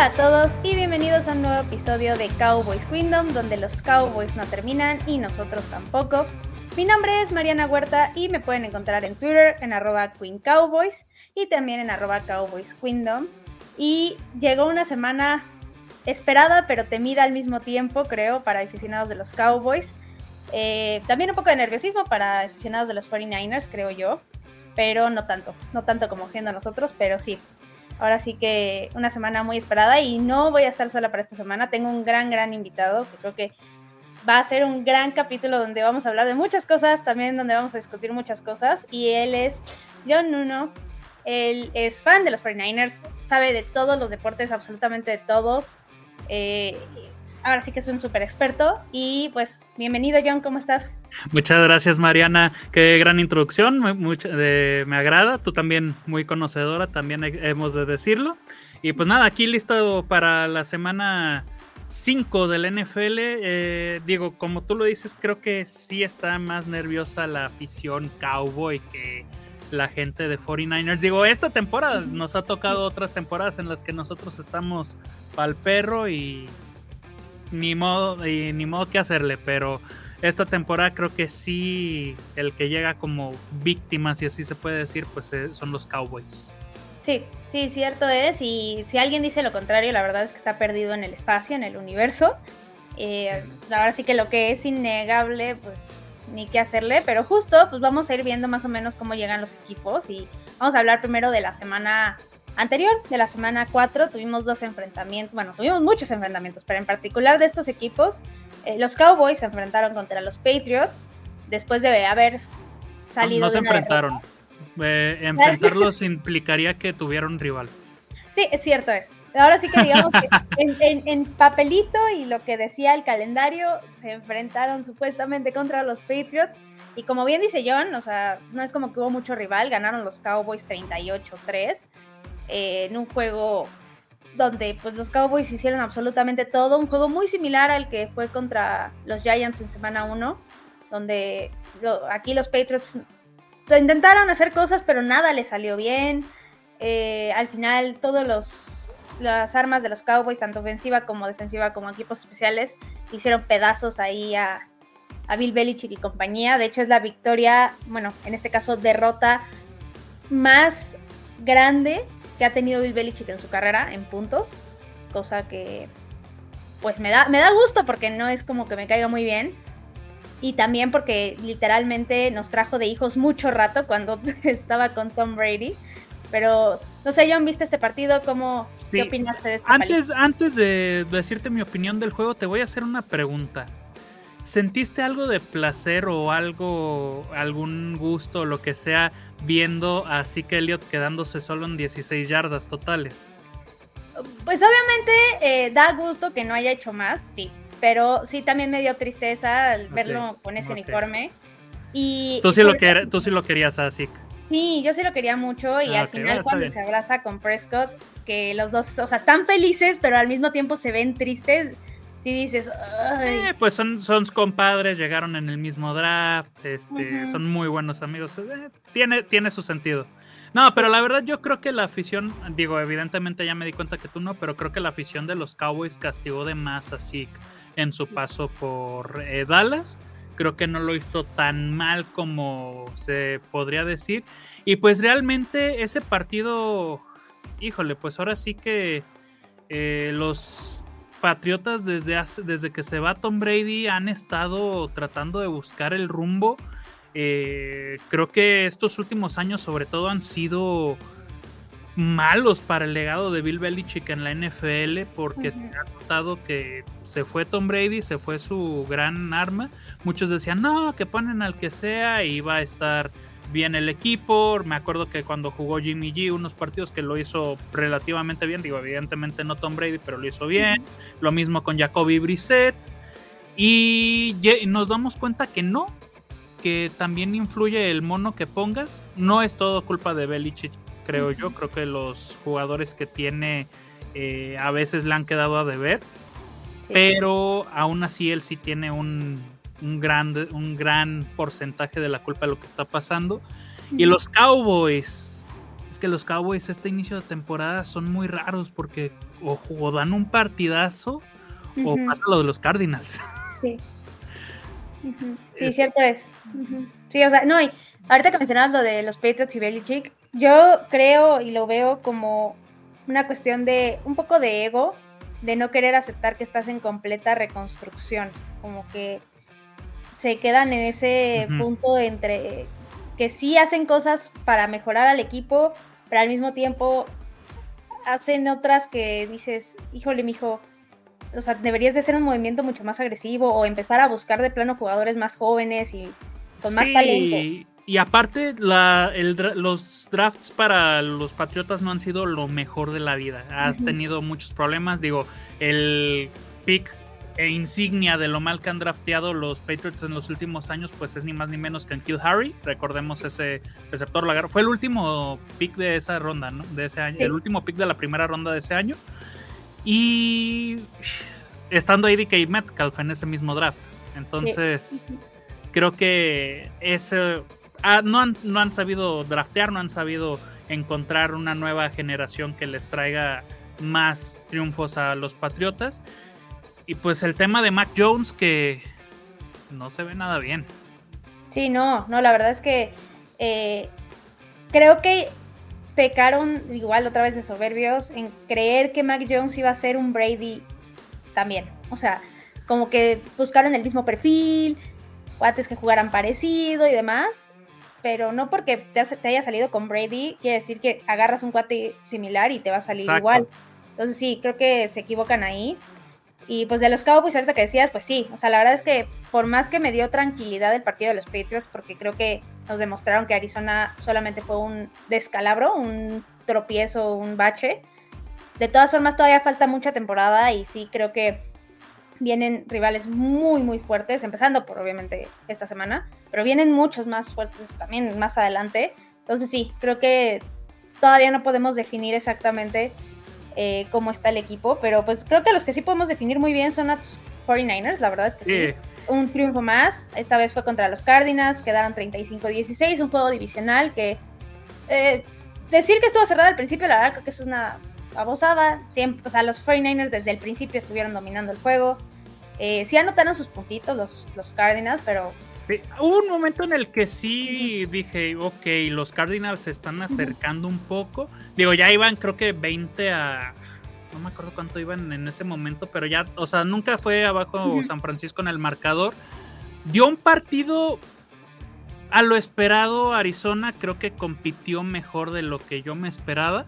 Hola a todos y bienvenidos a un nuevo episodio de Cowboys Kingdom, donde los Cowboys no terminan y nosotros tampoco. Mi nombre es Mariana Huerta y me pueden encontrar en Twitter en arroba Queen Cowboys y también en arroba Cowboys Kingdom. Y llegó una semana esperada pero temida al mismo tiempo, creo, para aficionados de los Cowboys. Eh, también un poco de nerviosismo para aficionados de los 49ers, creo yo, pero no tanto, no tanto como siendo nosotros, pero sí, Ahora sí que una semana muy esperada y no voy a estar sola para esta semana. Tengo un gran, gran invitado que creo que va a ser un gran capítulo donde vamos a hablar de muchas cosas, también donde vamos a discutir muchas cosas. Y él es John Nuno. Él es fan de los 49ers, sabe de todos los deportes, absolutamente de todos. Eh, ahora sí que es un súper experto. Y pues, bienvenido, John, ¿cómo estás? Muchas gracias, Mariana. Qué gran introducción, me agrada. Tú también muy conocedora, también hemos de decirlo. Y pues nada, aquí listo para la semana 5 del NFL. Eh, digo, como tú lo dices, creo que sí está más nerviosa la afición cowboy que la gente de 49ers. Digo, esta temporada nos ha tocado otras temporadas en las que nosotros estamos pa'l perro y ni modo, y ni modo que hacerle, pero esta temporada creo que sí, el que llega como víctima, si así se puede decir, pues eh, son los Cowboys. Sí, sí, cierto es. Y si alguien dice lo contrario, la verdad es que está perdido en el espacio, en el universo. Eh, verdad sí que lo que es innegable, pues ni qué hacerle, pero justo pues vamos a ir viendo más o menos cómo llegan los equipos y vamos a hablar primero de la semana anterior, de la semana 4, tuvimos dos enfrentamientos, bueno, tuvimos muchos enfrentamientos, pero en particular de estos equipos, eh, los Cowboys se enfrentaron contra los Patriots después de haber salido. No, se enfrentaron. Eh, enfrentarlos implicaría que tuvieron rival. Sí, es cierto eso. Ahora sí que digamos que en, papelito y lo que decía el calendario, se enfrentaron supuestamente contra los Patriots. Y como bien dice John, o sea, no es como que hubo mucho rival, ganaron los Cowboys 38-3 en un juego donde pues los Cowboys hicieron absolutamente todo, un juego muy similar al que fue contra los Giants en semana 1, donde aquí los Patriots intentaron hacer cosas pero nada les salió bien. Eh, al final todos los las armas de los Cowboys, tanto ofensiva como defensiva como equipos especiales, hicieron pedazos ahí a, a Bill Belichick y compañía. De hecho es la victoria, bueno, en este caso derrota más grande que ha tenido Bill Belichick en su carrera en puntos, cosa que pues me da, me da gusto porque no es como que me caiga muy bien. Y también porque literalmente nos trajo de hijos mucho rato cuando estaba con Tom Brady. Pero, no sé, John, ¿viste este partido? ¿Cómo, ¿Qué opinaste de este antes, Antes de decirte mi opinión del juego, te voy a hacer una pregunta. ¿Sentiste algo de placer o algo, algún gusto o lo que sea viendo a Zeke Elliott quedándose solo en 16 yardas totales? Pues obviamente eh, da gusto que no haya hecho más, sí, pero sí también me dio tristeza al verlo con ese uniforme. Y, tú, sí lo que, tú sí lo querías a Zeke. Sí, yo sí lo quería mucho y ah, al final cuando se abraza con Prescott, que los dos, o sea, están felices, pero al mismo tiempo se ven tristes, si dices, eh, pues son, son compadres, llegaron en el mismo draft, este, son muy buenos amigos, eh, tiene, tiene su sentido. No, pero la verdad yo creo que la afición, digo, evidentemente ya me di cuenta que tú no, pero creo que la afición de los Cowboys castigó de más a Zeke en su paso por eh, Dallas. Creo que no lo hizo tan mal como se podría decir. Y pues realmente ese partido, híjole, pues ahora sí que los Patriotas desde, desde que se va Tom Brady han estado tratando de buscar el rumbo. Eh, creo que estos últimos años sobre todo han sido malos para el legado de Bill Belichick en la NFL porque se ha notado que se fue Tom Brady, se fue su gran arma. Muchos decían, no, que ponen al que sea y va a estar bien el equipo. Me acuerdo que cuando jugó Jimmy G, unos partidos que lo hizo relativamente bien, digo, evidentemente no Tom Brady, pero lo hizo bien. Lo mismo con Jacoby Brissett. Y nos damos cuenta que no, que también influye el mono que pongas. No es todo culpa de Belichick, creo yo. Creo que los jugadores que tiene eh, a veces le han quedado a deber. Pero aún así él sí tiene un un gran, un gran porcentaje de la culpa de lo que está pasando. Y los Cowboys, es que los Cowboys este inicio de temporada son muy raros porque o, dan un partidazo o pasa lo de los Cardinals. Sí. Sí, cierto es. Sí, o sea, no, y ahorita que mencionabas lo de los Patriots y Belichick, yo creo y lo veo como una cuestión de un poco de ego, de no querer aceptar que estás en completa reconstrucción, como que se quedan en ese punto entre que sí hacen cosas para mejorar al equipo, pero al mismo tiempo hacen otras que dices, híjole, mijo, o sea, deberías de hacer un movimiento mucho más agresivo o empezar a buscar de plano jugadores más jóvenes y con más talento. Y aparte, la, los drafts para los Patriotas no han sido lo mejor de la vida. Has tenido muchos problemas. Digo, el pick e insignia de lo mal que han drafteado los Patriots en los últimos años, pues es ni más ni menos que en Kill Harry. Recordemos ese receptor lagarto. Fue el último pick de esa ronda, ¿no? De ese año. El último pick de la primera ronda de ese año. Y estando ahí DK Metcalf en ese mismo draft. Entonces, creo que ese Ah, no, han, no han sabido draftear, no han sabido encontrar una nueva generación que les traiga más triunfos a los Patriotas. Y pues el tema de Mac Jones que no se ve nada bien. Sí, no, no, la verdad es que eh, creo que pecaron igual otra vez de soberbios en creer que Mac Jones iba a ser un Brady también. O sea, como que buscaron el mismo perfil, cuates que jugaran parecido y demás pero no porque te, haya salido con Brady, quiere decir que agarras un cuate similar y te va a salir igual. Entonces sí, creo que se equivocan ahí. Y pues de los Cowboys, ahorita que decías, pues sí, o sea, la verdad es que por más que me dio tranquilidad el partido de los Patriots, porque creo que nos demostraron que Arizona solamente fue un descalabro, un tropiezo, un bache. De todas formas, todavía falta mucha temporada y sí creo que vienen rivales muy, muy fuertes, empezando por obviamente esta semana, pero vienen muchos más fuertes también más adelante. Entonces sí, creo que todavía no podemos definir exactamente eh, cómo está el equipo, pero pues creo que los que sí podemos definir muy bien son los 49ers, la verdad es que sí. Un triunfo más, esta vez fue contra los Cardinals, quedaron 35-16, un juego divisional que... Eh, decir que estuvo cerrado al principio, la verdad creo que es una abosada. Siempre, o sea, los 49ers desde el principio estuvieron dominando el juego. Eh, sí anotaron sus puntitos los, los Cardinals, pero... hubo un momento en el que sí dije, ok, los Cardinals se están acercando un poco. Digo, ya iban creo que 20 a... No me acuerdo cuánto iban en ese momento, pero ya, o sea, nunca fue abajo San Francisco en el marcador. Dio un partido a lo esperado. Arizona creo que compitió mejor de lo que yo me esperaba.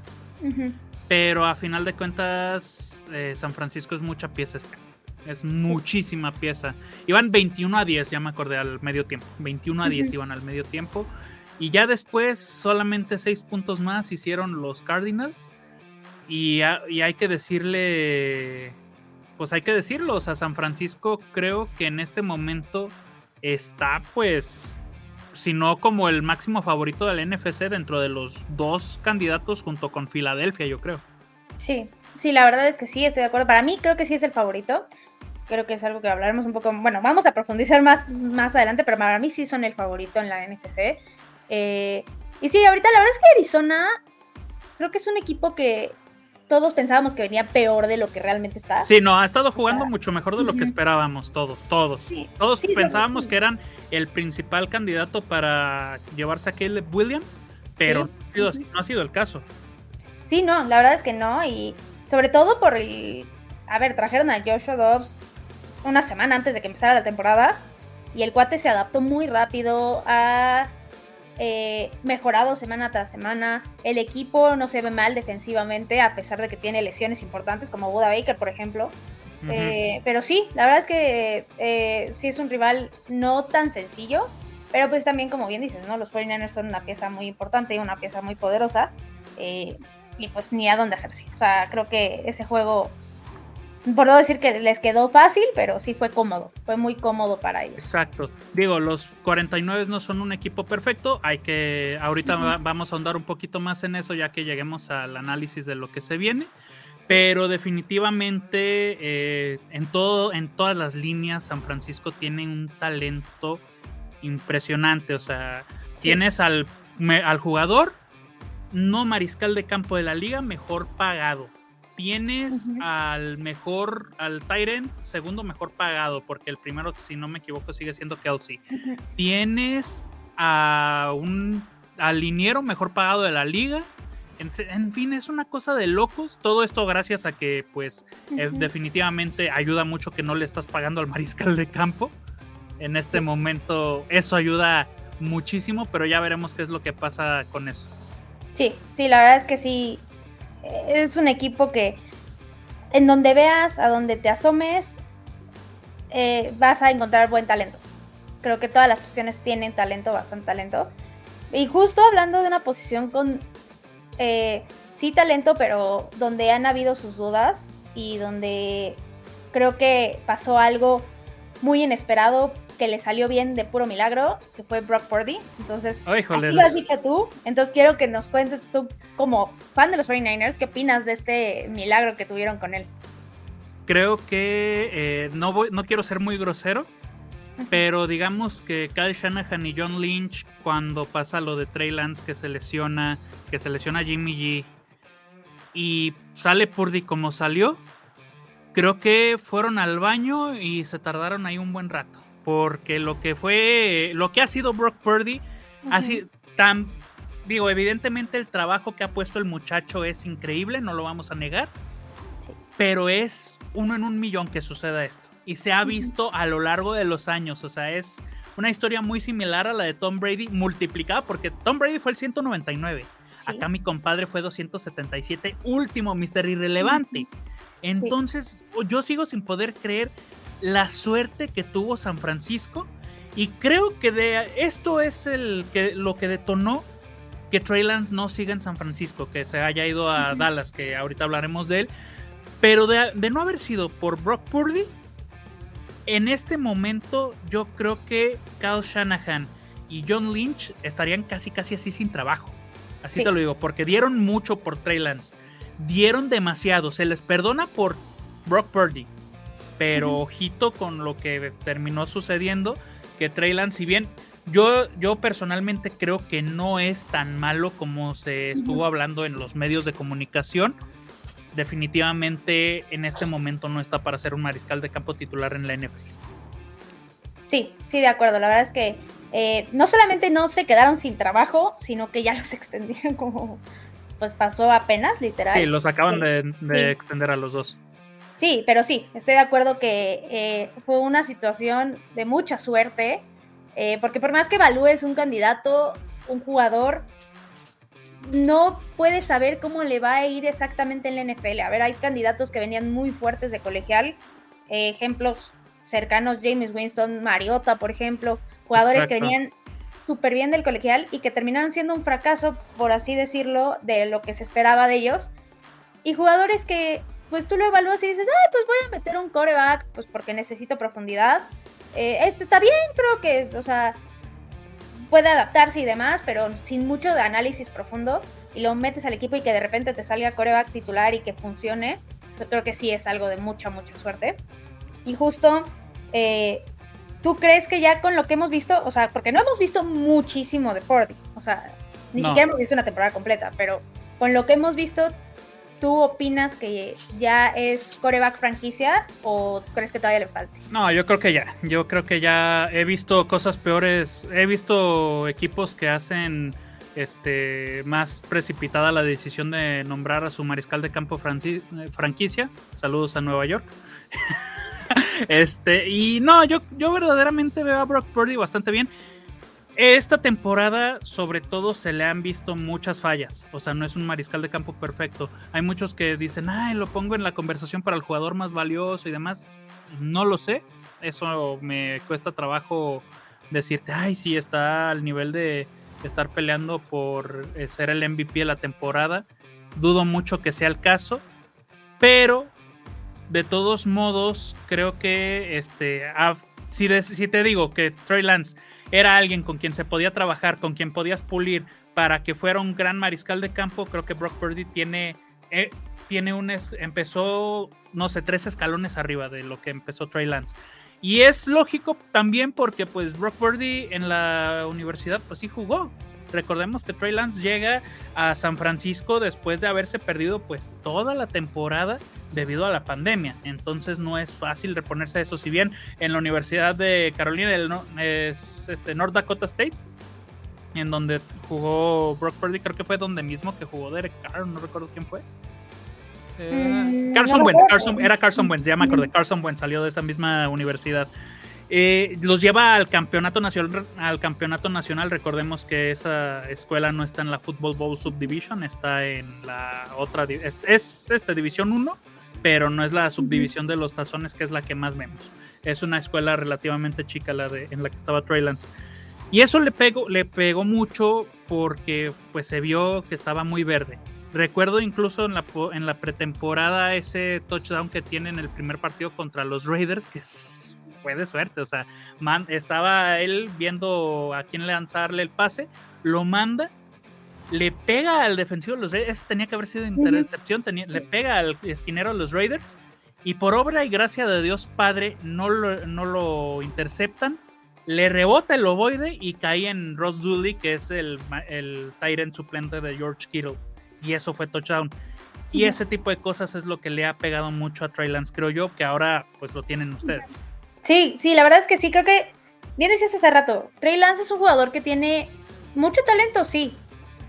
Pero a final de cuentas, eh, San Francisco es mucha pieza este es muchísima pieza. Iban 21 a 10, ya me acordé, al medio tiempo. 21 a 10 iban al medio tiempo. Y ya después solamente 6 puntos más hicieron los Cardinals. Y, hay que decirle, pues hay que decirlo, o sea, San Francisco creo que en este momento está pues, si no como el máximo favorito del NFC dentro de los dos candidatos junto con Filadelfia, yo creo. Sí, sí, la verdad es que sí, estoy de acuerdo. Para mí creo que sí es el favorito creo que es algo que hablaremos un poco, bueno, vamos a profundizar más, más adelante, pero para mí sí son el favorito en la NFC. Eh, y sí, ahorita la verdad es que Arizona creo que es un equipo que todos pensábamos que venía peor de lo que realmente está. Sí, no, ha estado jugando mucho mejor de lo que esperábamos todos, todos. todos pensábamos que eran el principal candidato para llevarse a Caleb Williams, pero no, no ha sido el caso. Sí, no, la verdad es que no, y sobre todo por el... A ver, trajeron a Joshua Dobbs una semana antes de que empezara la temporada y el cuate se adaptó muy rápido, ha eh, mejorado semana tras semana, el equipo no se ve mal defensivamente a pesar de que tiene lesiones importantes como Buda Baker, por ejemplo. Eh, pero sí, la verdad es que eh, sí es un rival no tan sencillo, pero pues también como bien dices, ¿no? Los 49ers son una pieza muy importante y una pieza muy poderosa. y pues ni a dónde hacerse. O sea, creo que ese juego por no decir que les quedó fácil, pero sí fue cómodo, fue muy cómodo para ellos. Exacto. Digo, los 49 no son un equipo perfecto, hay que, ahorita vamos a ahondar un poquito más en eso ya que lleguemos al análisis de lo que se viene, pero definitivamente eh, en, todo, en todas las líneas San Francisco tiene un talento impresionante, o sea, tienes al, al jugador no mariscal de campo de la liga mejor pagado. Tienes al mejor, al Tyrant, segundo mejor pagado, porque el primero, si no me equivoco, sigue siendo Kelsey. Tienes a un al liniero mejor pagado de la liga. En, fin, es una cosa de locos. Todo esto gracias a que, pues, eh, definitivamente ayuda mucho que no le estás pagando al mariscal de campo. En este momento, eso ayuda muchísimo, pero ya veremos qué es lo que pasa con eso. Sí, sí, la verdad es que sí. Es un equipo que en donde veas, a donde te asomes, eh, vas a encontrar buen talento. Creo que todas las posiciones tienen talento, bastante talento. Y justo hablando de una posición con eh, sí talento, pero donde han habido sus dudas y donde creo que pasó algo muy inesperado que le salió bien de puro milagro, que fue Brock Purdy. Entonces, así lo has dicho tú. Entonces quiero que nos cuentes tú, como fan de los 49ers, qué opinas de este milagro que tuvieron con él. Creo que eh, no, voy, no quiero ser muy grosero, pero digamos que Kyle Shanahan y John Lynch, cuando pasa lo de Trey Lance que se lesiona, que se lesiona Jimmy G y sale Purdy como salió, creo que fueron al baño y se tardaron ahí un buen rato. Porque lo que fue, lo que ha sido Brock Purdy, así tan, digo, evidentemente el trabajo que ha puesto el muchacho es increíble, no lo vamos a negar, pero es uno en un millón que suceda esto y se ha visto a lo largo de los años. O sea, es una historia muy similar a la de Tom Brady, multiplicada, porque Tom Brady fue el 199. Acá mi compadre fue 277, último, Mister Irrelevante. Entonces, yo sigo sin poder creer la suerte que tuvo San Francisco. Y creo que de esto es el que, lo que detonó que Trey Lance no siga en San Francisco, que se haya ido a Dallas, que ahorita hablaremos de él. Pero de, de, no haber sido por Brock Purdy, en este momento yo creo que Kyle Shanahan y John Lynch estarían casi casi así sin trabajo. Así te lo digo, porque dieron mucho por Trey Lance. Dieron demasiado. Se les perdona por Brock Purdy. Pero ojito con lo que terminó sucediendo. Que Trey Lance, si bien yo, yo personalmente creo que no es tan malo como se estuvo hablando en los medios de comunicación definitivamente en este momento no está para ser un mariscal de campo titular en la NFL. Sí, sí, de acuerdo. La verdad es que eh, no solamente no se quedaron sin trabajo, sino que ya los extendieron como pues pasó apenas, literal. Sí, los acaban de, extender a los dos. Sí, pero sí, estoy de acuerdo que eh, fue una situación de mucha suerte, eh, porque por más que evalúes un candidato, un jugador, no puedes saber cómo le va a ir exactamente en la NFL. A ver, hay candidatos que venían muy fuertes de colegial, eh, ejemplos cercanos, James Winston, Mariota, por ejemplo, jugadores que venían súper bien del colegial y que terminaron siendo un fracaso, por así decirlo, de lo que se esperaba de ellos. Y jugadores que, pues tú lo evalúas y dices, ay, pues voy a meter un coreback, pues porque necesito profundidad. Eh, este está bien, creo que, o sea, puede adaptarse y demás, pero sin mucho de análisis profundo, y lo metes al equipo y que de repente te salga coreback titular y que funcione, eso creo que sí es algo de mucha, mucha suerte. Y justo, eh, ¿tú crees que ya con lo que hemos visto, o sea, porque no hemos visto muchísimo de Fordy, o sea, ni siquiera hemos visto una temporada completa, pero con lo que hemos visto, ¿tú opinas que ya es coreback franquicia o crees que todavía le falta? No, yo creo que ya. Yo creo que ya he visto cosas peores. He visto equipos que hacen este más precipitada la decisión de nombrar a su mariscal de campo franquicia. Saludos a Nueva York. este, y no, yo, yo verdaderamente veo a Brock Purdy bastante bien. Esta temporada, sobre todo, se le han visto muchas fallas. O sea, no es un mariscal de campo perfecto. Hay muchos que dicen, ay, lo pongo en la conversación para el jugador más valioso y demás. No lo sé. Eso me cuesta trabajo decirte, ay, sí, está al nivel de estar peleando por eh, ser el MVP de la temporada. Dudo mucho que sea el caso. Pero, de todos modos, creo que este. si, si te digo que Trey Lance era alguien con quien se podía trabajar, con quien podías pulir para que fuera un gran mariscal de campo, creo que Brock Purdy tiene, eh, tiene un, empezó, no sé, tres escalones arriba de lo que empezó Trey Lance. Y es lógico también porque pues Brock Purdy en la universidad pues sí jugó. Recordemos que Trey Lance llega a San Francisco después de haberse perdido pues toda la temporada debido a la pandemia. Entonces no es fácil reponerse de eso. Si bien en la Universidad de Carolina del es este, North Dakota State, en donde jugó Brock Purdy, creo que fue donde mismo que jugó Derek Carr, no recuerdo quién fue. Eh, mm, Carson Wentz, era Carson Wentz, ya me acordé, Carson Wentz salió de esa misma universidad. Eh, los lleva al campeonato nacional, al campeonato nacional. Recordemos que esa escuela no está en la Football Bowl Subdivision, está en la otra, es, es esta división 1, pero no es la subdivisión de los tazones que es la que más vemos. Es una escuela relativamente chica la de, en la que estaba Trey Lance. Y eso le pegó, le pegó mucho porque pues se vio que estaba muy verde. Recuerdo incluso en la, en la pretemporada ese touchdown que tiene en el primer partido contra los Raiders, que fue de suerte. O sea, man, estaba él viendo a quién lanzarle el pase, lo manda, le pega al defensivo de los Raiders. Ese tenía que haber sido intercepción, le pega al esquinero de los Raiders. Y por obra y gracia de Dios Padre no lo, no lo interceptan le rebota el ovoide y cae en Ross Dooley, que es el, el Tyrant suplente de George Kittle. Y eso fue touchdown. Y ese tipo de cosas es lo que le ha pegado mucho a Trey Lance, creo yo, que ahora pues lo tienen ustedes. Sí, sí, la verdad es que sí, creo que, bien decías hace rato, Trey Lance es un jugador que tiene mucho talento, sí.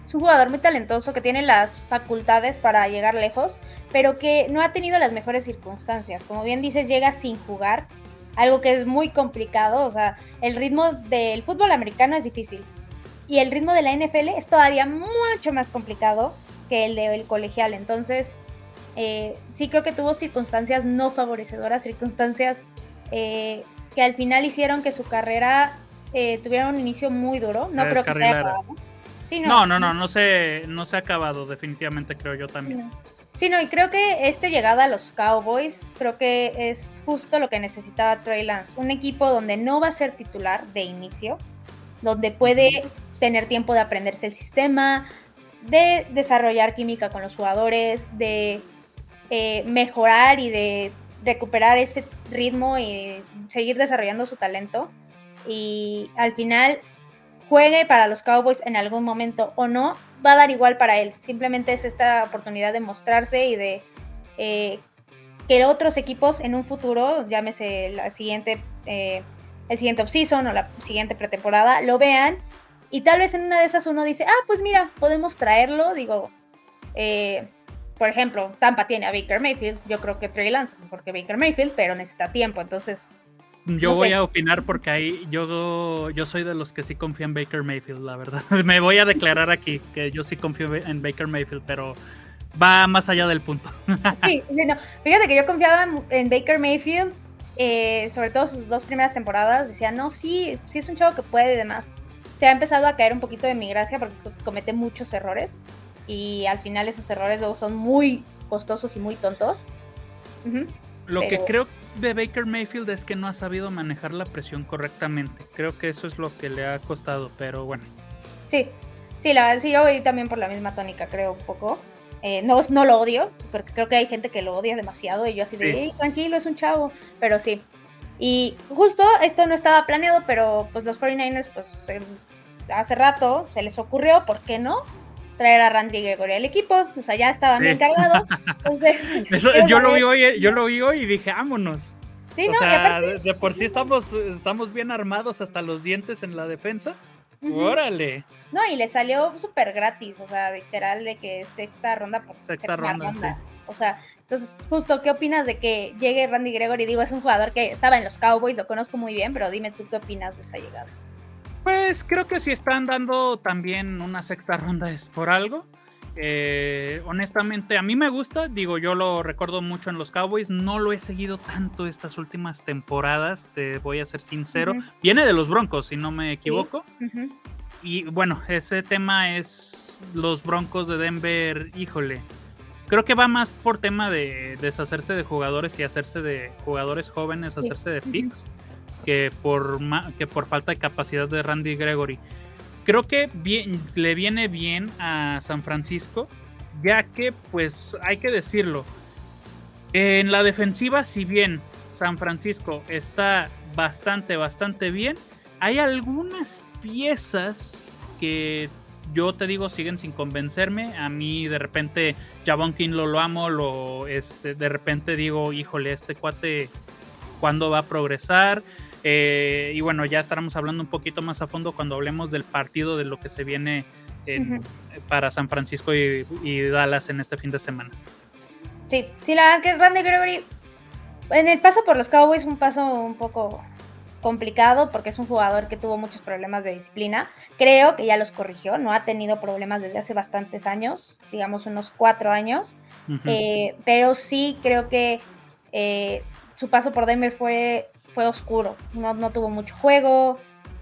Es un jugador muy talentoso que tiene las facultades para llegar lejos, pero que no ha tenido las mejores circunstancias. Como bien dices, llega sin jugar algo que es muy complicado, o sea, el ritmo del fútbol americano es difícil y el ritmo de la NFL es todavía mucho más complicado que el del colegial, entonces eh, sí creo que tuvo circunstancias no favorecedoras, circunstancias eh, que al final hicieron que su carrera eh, tuviera un inicio muy duro, no creo que se haya acabado. no, no, no, no, se, no se ha acabado, definitivamente creo yo también. Sí, no, y creo que esta llegada a los Cowboys, creo que es justo lo que necesitaba Trey Lance. Un equipo donde no va a ser titular de inicio, donde puede tener tiempo de aprenderse el sistema, de desarrollar química con los jugadores, de eh, mejorar y de recuperar ese ritmo y seguir desarrollando su talento. Y al final juegue para los Cowboys en algún momento o no, va a dar igual para él. Simplemente es esta oportunidad de mostrarse y de eh, que otros equipos en un futuro, llámese la siguiente, eh, el siguiente offseason o la siguiente pretemporada, lo vean y tal vez en una de esas uno dice, ah, pues mira, podemos traerlo, digo, eh, por ejemplo, Tampa tiene a Baker Mayfield, yo creo que Trey Lance es mejor que Baker Mayfield, pero necesita tiempo, entonces yo voy a opinar porque ahí yo, yo soy de los que sí confío en Baker Mayfield, la verdad. Me voy a declarar aquí que yo sí confío en Baker Mayfield, pero va más allá del punto. Sí, fíjate que yo confiaba en, Baker Mayfield, eh, sobre todo sus dos primeras temporadas. Decía, no, sí, sí es un chavo que puede y demás. Se ha empezado a caer un poquito de mi gracia porque comete muchos errores y al final esos errores luego son muy costosos y muy tontos. Lo que creo de Baker Mayfield es que no ha sabido manejar la presión correctamente. Creo que eso es lo que le ha costado, pero bueno. Sí, sí, la verdad, sí, yo voy también por la misma tónica, creo un poco. Eh, no, no lo odio, porque creo que hay gente que lo odia demasiado y yo así de, tranquilo, es un chavo, pero sí. Y justo esto no estaba planeado, pero pues los 49ers, pues hace rato se les ocurrió, ¿por qué no? Traer a Randy Gregory al equipo, o sea, ya estaban bien cargados. Entonces, yo, lo vi hoy, yo lo vi hoy y dije, vámonos. Sí, o sea, de, por sí estamos, estamos bien armados hasta los dientes en la defensa. Órale. No, y le salió súper gratis, o sea, literal de que sexta ronda por sexta, ronda. O sea, entonces, justo, ¿qué opinas de que llegue Randy Gregory? Digo, es un jugador que estaba en los Cowboys, lo conozco muy bien, pero dime tú qué opinas de esta llegada. Pues creo que si están dando también una sexta ronda es por algo. Eh, honestamente, a mí me gusta, digo, yo lo recuerdo mucho en los Cowboys, no lo he seguido tanto estas últimas temporadas, te voy a ser sincero. Viene de los Broncos, si no me equivoco. Y bueno, ese tema es los Broncos de Denver, híjole. Creo que va más por tema de deshacerse de jugadores y hacerse de jugadores jóvenes, hacerse de picks que por, que por falta de capacidad de Randy Gregory. Creo que le viene bien a San Francisco, ya que, pues, hay que decirlo, en la defensiva, si bien San Francisco está bastante, bastante bien, hay algunas piezas que yo te digo, siguen sin convencerme. A mí de repente, Javon King lo, lo amo, lo, este, de repente digo, híjole, este cuate, ¿cuándo va a progresar? Eh, y bueno, ya estaremos hablando un poquito más a fondo cuando hablemos del partido, de lo que se viene para San Francisco y, y, Dallas en este fin de semana. Sí, sí, la verdad es que Randy Gregory, en el paso por los Cowboys, un paso un poco complicado porque es un jugador que tuvo muchos problemas de disciplina. Creo que ya los corrigió, no ha tenido problemas desde hace bastantes años, digamos unos cuatro años, eh, pero sí creo que eh, su paso por Denver fue, fue oscuro, no, no tuvo mucho juego,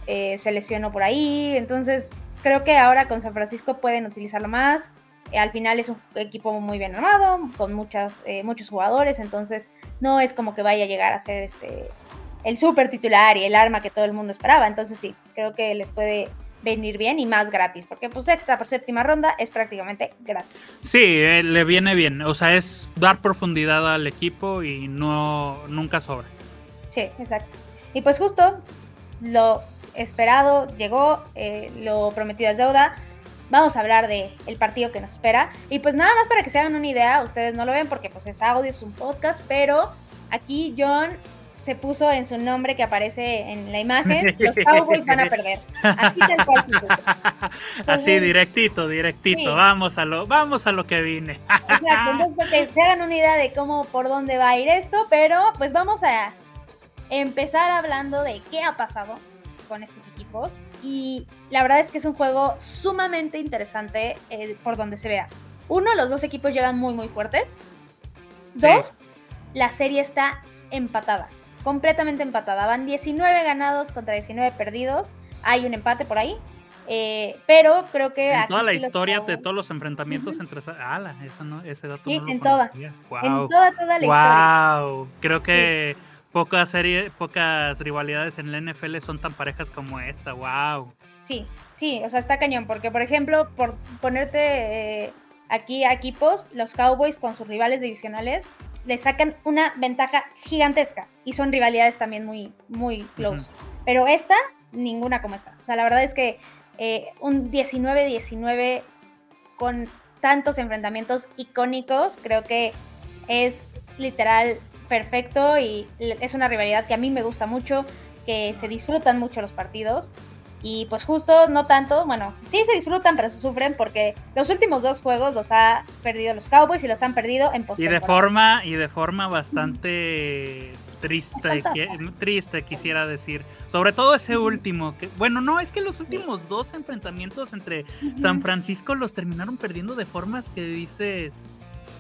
eh, se lesionó por ahí, entonces creo que ahora con San Francisco pueden utilizarlo más. al final es un equipo muy bien armado, con muchas, muchos jugadores, entonces no es como que vaya a llegar a ser este, el súper titular y el arma que todo el mundo esperaba. Entonces sí, creo que les puede venir bien y más gratis, porque pues sexta por séptima ronda es prácticamente gratis. Sí, eh, le viene bien, o sea, es dar profundidad al equipo y no nunca sobra. Sí, exacto. Y pues justo lo esperado llegó, eh, lo prometido es deuda. Vamos a hablar de el partido que nos espera. Y pues nada más para que se hagan una idea, ustedes no lo ven porque pues es audio, es un podcast, pero aquí John se puso en su nombre que aparece en la imagen, los Cowboys van a perder. Así tal cual Así directito, directito. Vamos a lo, vamos a lo que vine. Exacto, entonces para que se hagan una idea de cómo, por dónde va a ir esto, pero pues vamos a empezar hablando de qué ha pasado con estos equipos. Y la verdad es que es un juego sumamente interesante eh, por donde se vea. Uno, los dos equipos llegan muy, muy fuertes. Dos, la serie está empatada completamente empatada. Van 19 ganados contra 19 perdidos. Hay un empate por ahí. Eh, pero creo que. En toda la historia de todos los enfrentamientos entre. ¡Hala! Eso no, ese dato sí, no lo en toda. En toda, toda la wow. Creo que pocas series, pocas rivalidades en la NFL son tan parejas como esta. ¡Wow! Sí, sí, o sea, está cañón. Porque, por ejemplo, por ponerte eh, aquí a equipos, los Cowboys con sus rivales divisionales le sacan una ventaja gigantesca y son rivalidades también muy, muy close. Pero esta, ninguna como esta. O sea, la verdad es que eh, un 19-19 con tantos enfrentamientos icónicos, creo que es literal perfecto y es una rivalidad que a mí me gusta mucho, que se disfrutan mucho los partidos y pues justo no tanto, bueno, sí se disfrutan, pero se sufren porque los últimos dos juegos los ha perdido los Cowboys y los han perdido en Y de forma, y de forma bastante triste, triste quisiera decir. Sobre todo ese último, que bueno, no, es que los últimos dos enfrentamientos entre San Francisco los terminaron perdiendo de formas que dices,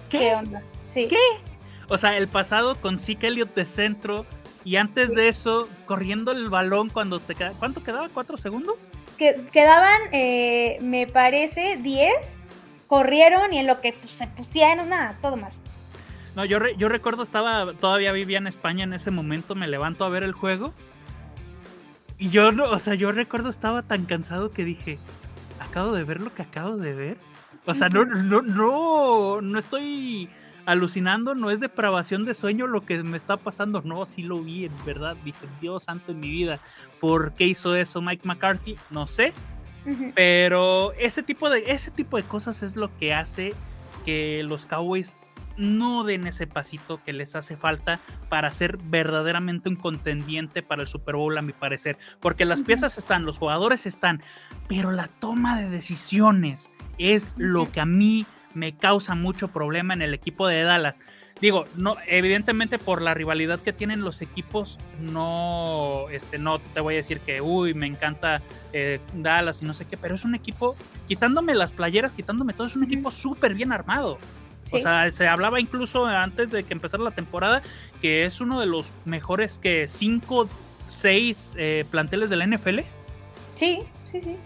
¿qué, onda? Sí. ¿Qué? O sea, el pasado con Zeke Elliott de centro, y antes de eso, corriendo el balón cuando te queda, ¿cuánto quedaba? ¿Cuatro segundos? Que, quedaban, eh, me parece, diez. Corrieron y en lo que pues, se pusieron, nada, todo mal. No, yo, yo recuerdo, estaba, todavía vivía en España en ese momento, me levanto a ver el juego. Y yo, o sea, yo recuerdo, estaba tan cansado que dije, acabo de ver lo que acabo de ver. O sea, no, no, no, no estoy alucinando, no es depravación de sueño lo que me está pasando, no, sí lo vi, en verdad, dije, Dios santo en mi vida, ¿por qué hizo eso Mike McCarthy? No sé, pero ese tipo, de, ese tipo de cosas es lo que hace que los Cowboys no den ese pasito que les hace falta para ser verdaderamente un contendiente para el Super Bowl, a mi parecer. Porque las piezas están, los jugadores están, pero la toma de decisiones es lo que a mí me causa mucho problema en el equipo de Dallas. Digo, no, evidentemente por la rivalidad que tienen los equipos, no, este, no te voy a decir que, uy, me encanta eh, Dallas y no sé qué, pero es un equipo, quitándome las playeras, quitándome todo, es un equipo súper bien armado. O sea, se hablaba incluso antes de que empezara la temporada que es uno de los mejores que 5, 6 eh, planteles de la NFL. Sí, sí, sí.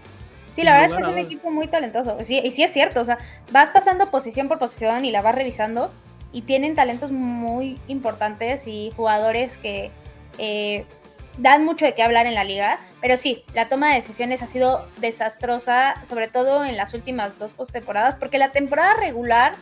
Sí, la verdad es que es un equipo muy talentoso. Sí, y sí es cierto, o sea, vas pasando posición por posición y la vas revisando y tienen talentos muy importantes y jugadores que eh, dan mucho de qué hablar en la liga. Pero sí, la toma de decisiones ha sido desastrosa, sobre todo en las últimas dos postemporadas, porque la temporada regular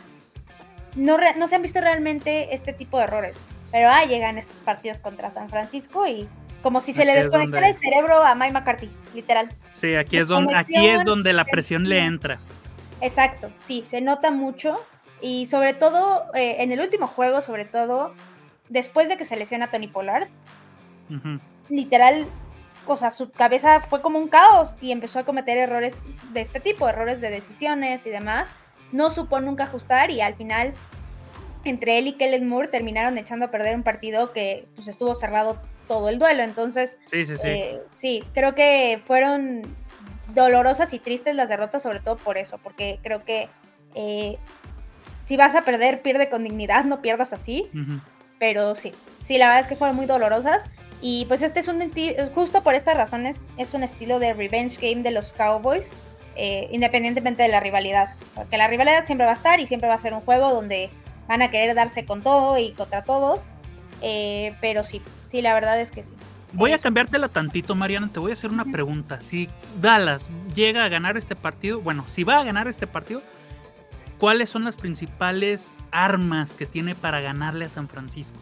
no, no se han visto realmente este tipo de errores. Pero ah, llegan estos partidos contra San Francisco y Como si se le desconectara el cerebro a Mike McCarthy, literal. Sí, aquí es, donde, aquí es donde la presión le entra. Exacto, sí, se nota mucho. Y sobre todo, eh, en el último juego, sobre todo, después de que se lesiona Tony Pollard, literal, o sea, su cabeza fue como un caos y empezó a cometer errores de este tipo, errores de decisiones y demás. No supo nunca ajustar y al final, entre él y Kellen Moore, terminaron echando a perder un partido que pues, estuvo cerrado todo el duelo. Entonces, sí, sí, sí. Eh, sí, creo que fueron dolorosas y tristes las derrotas, sobre todo por eso, porque creo que eh, si vas a perder, pierde con dignidad, no pierdas así. Pero sí, sí, la verdad es que fueron muy dolorosas. Y pues este es un, justo por estas razones, es un estilo de revenge game de los Cowboys, eh, independientemente de la rivalidad. Porque la rivalidad siempre va a estar y siempre va a ser un juego donde van a querer darse con todo y contra todos. Eh, pero sí, sí, la verdad es que sí. Voy a cambiártela tantito, Mariana. Te voy a hacer una pregunta. Si Dallas llega a ganar este partido, bueno, si va a ganar este partido, ¿cuáles son las principales armas que tiene para ganarle a San Francisco?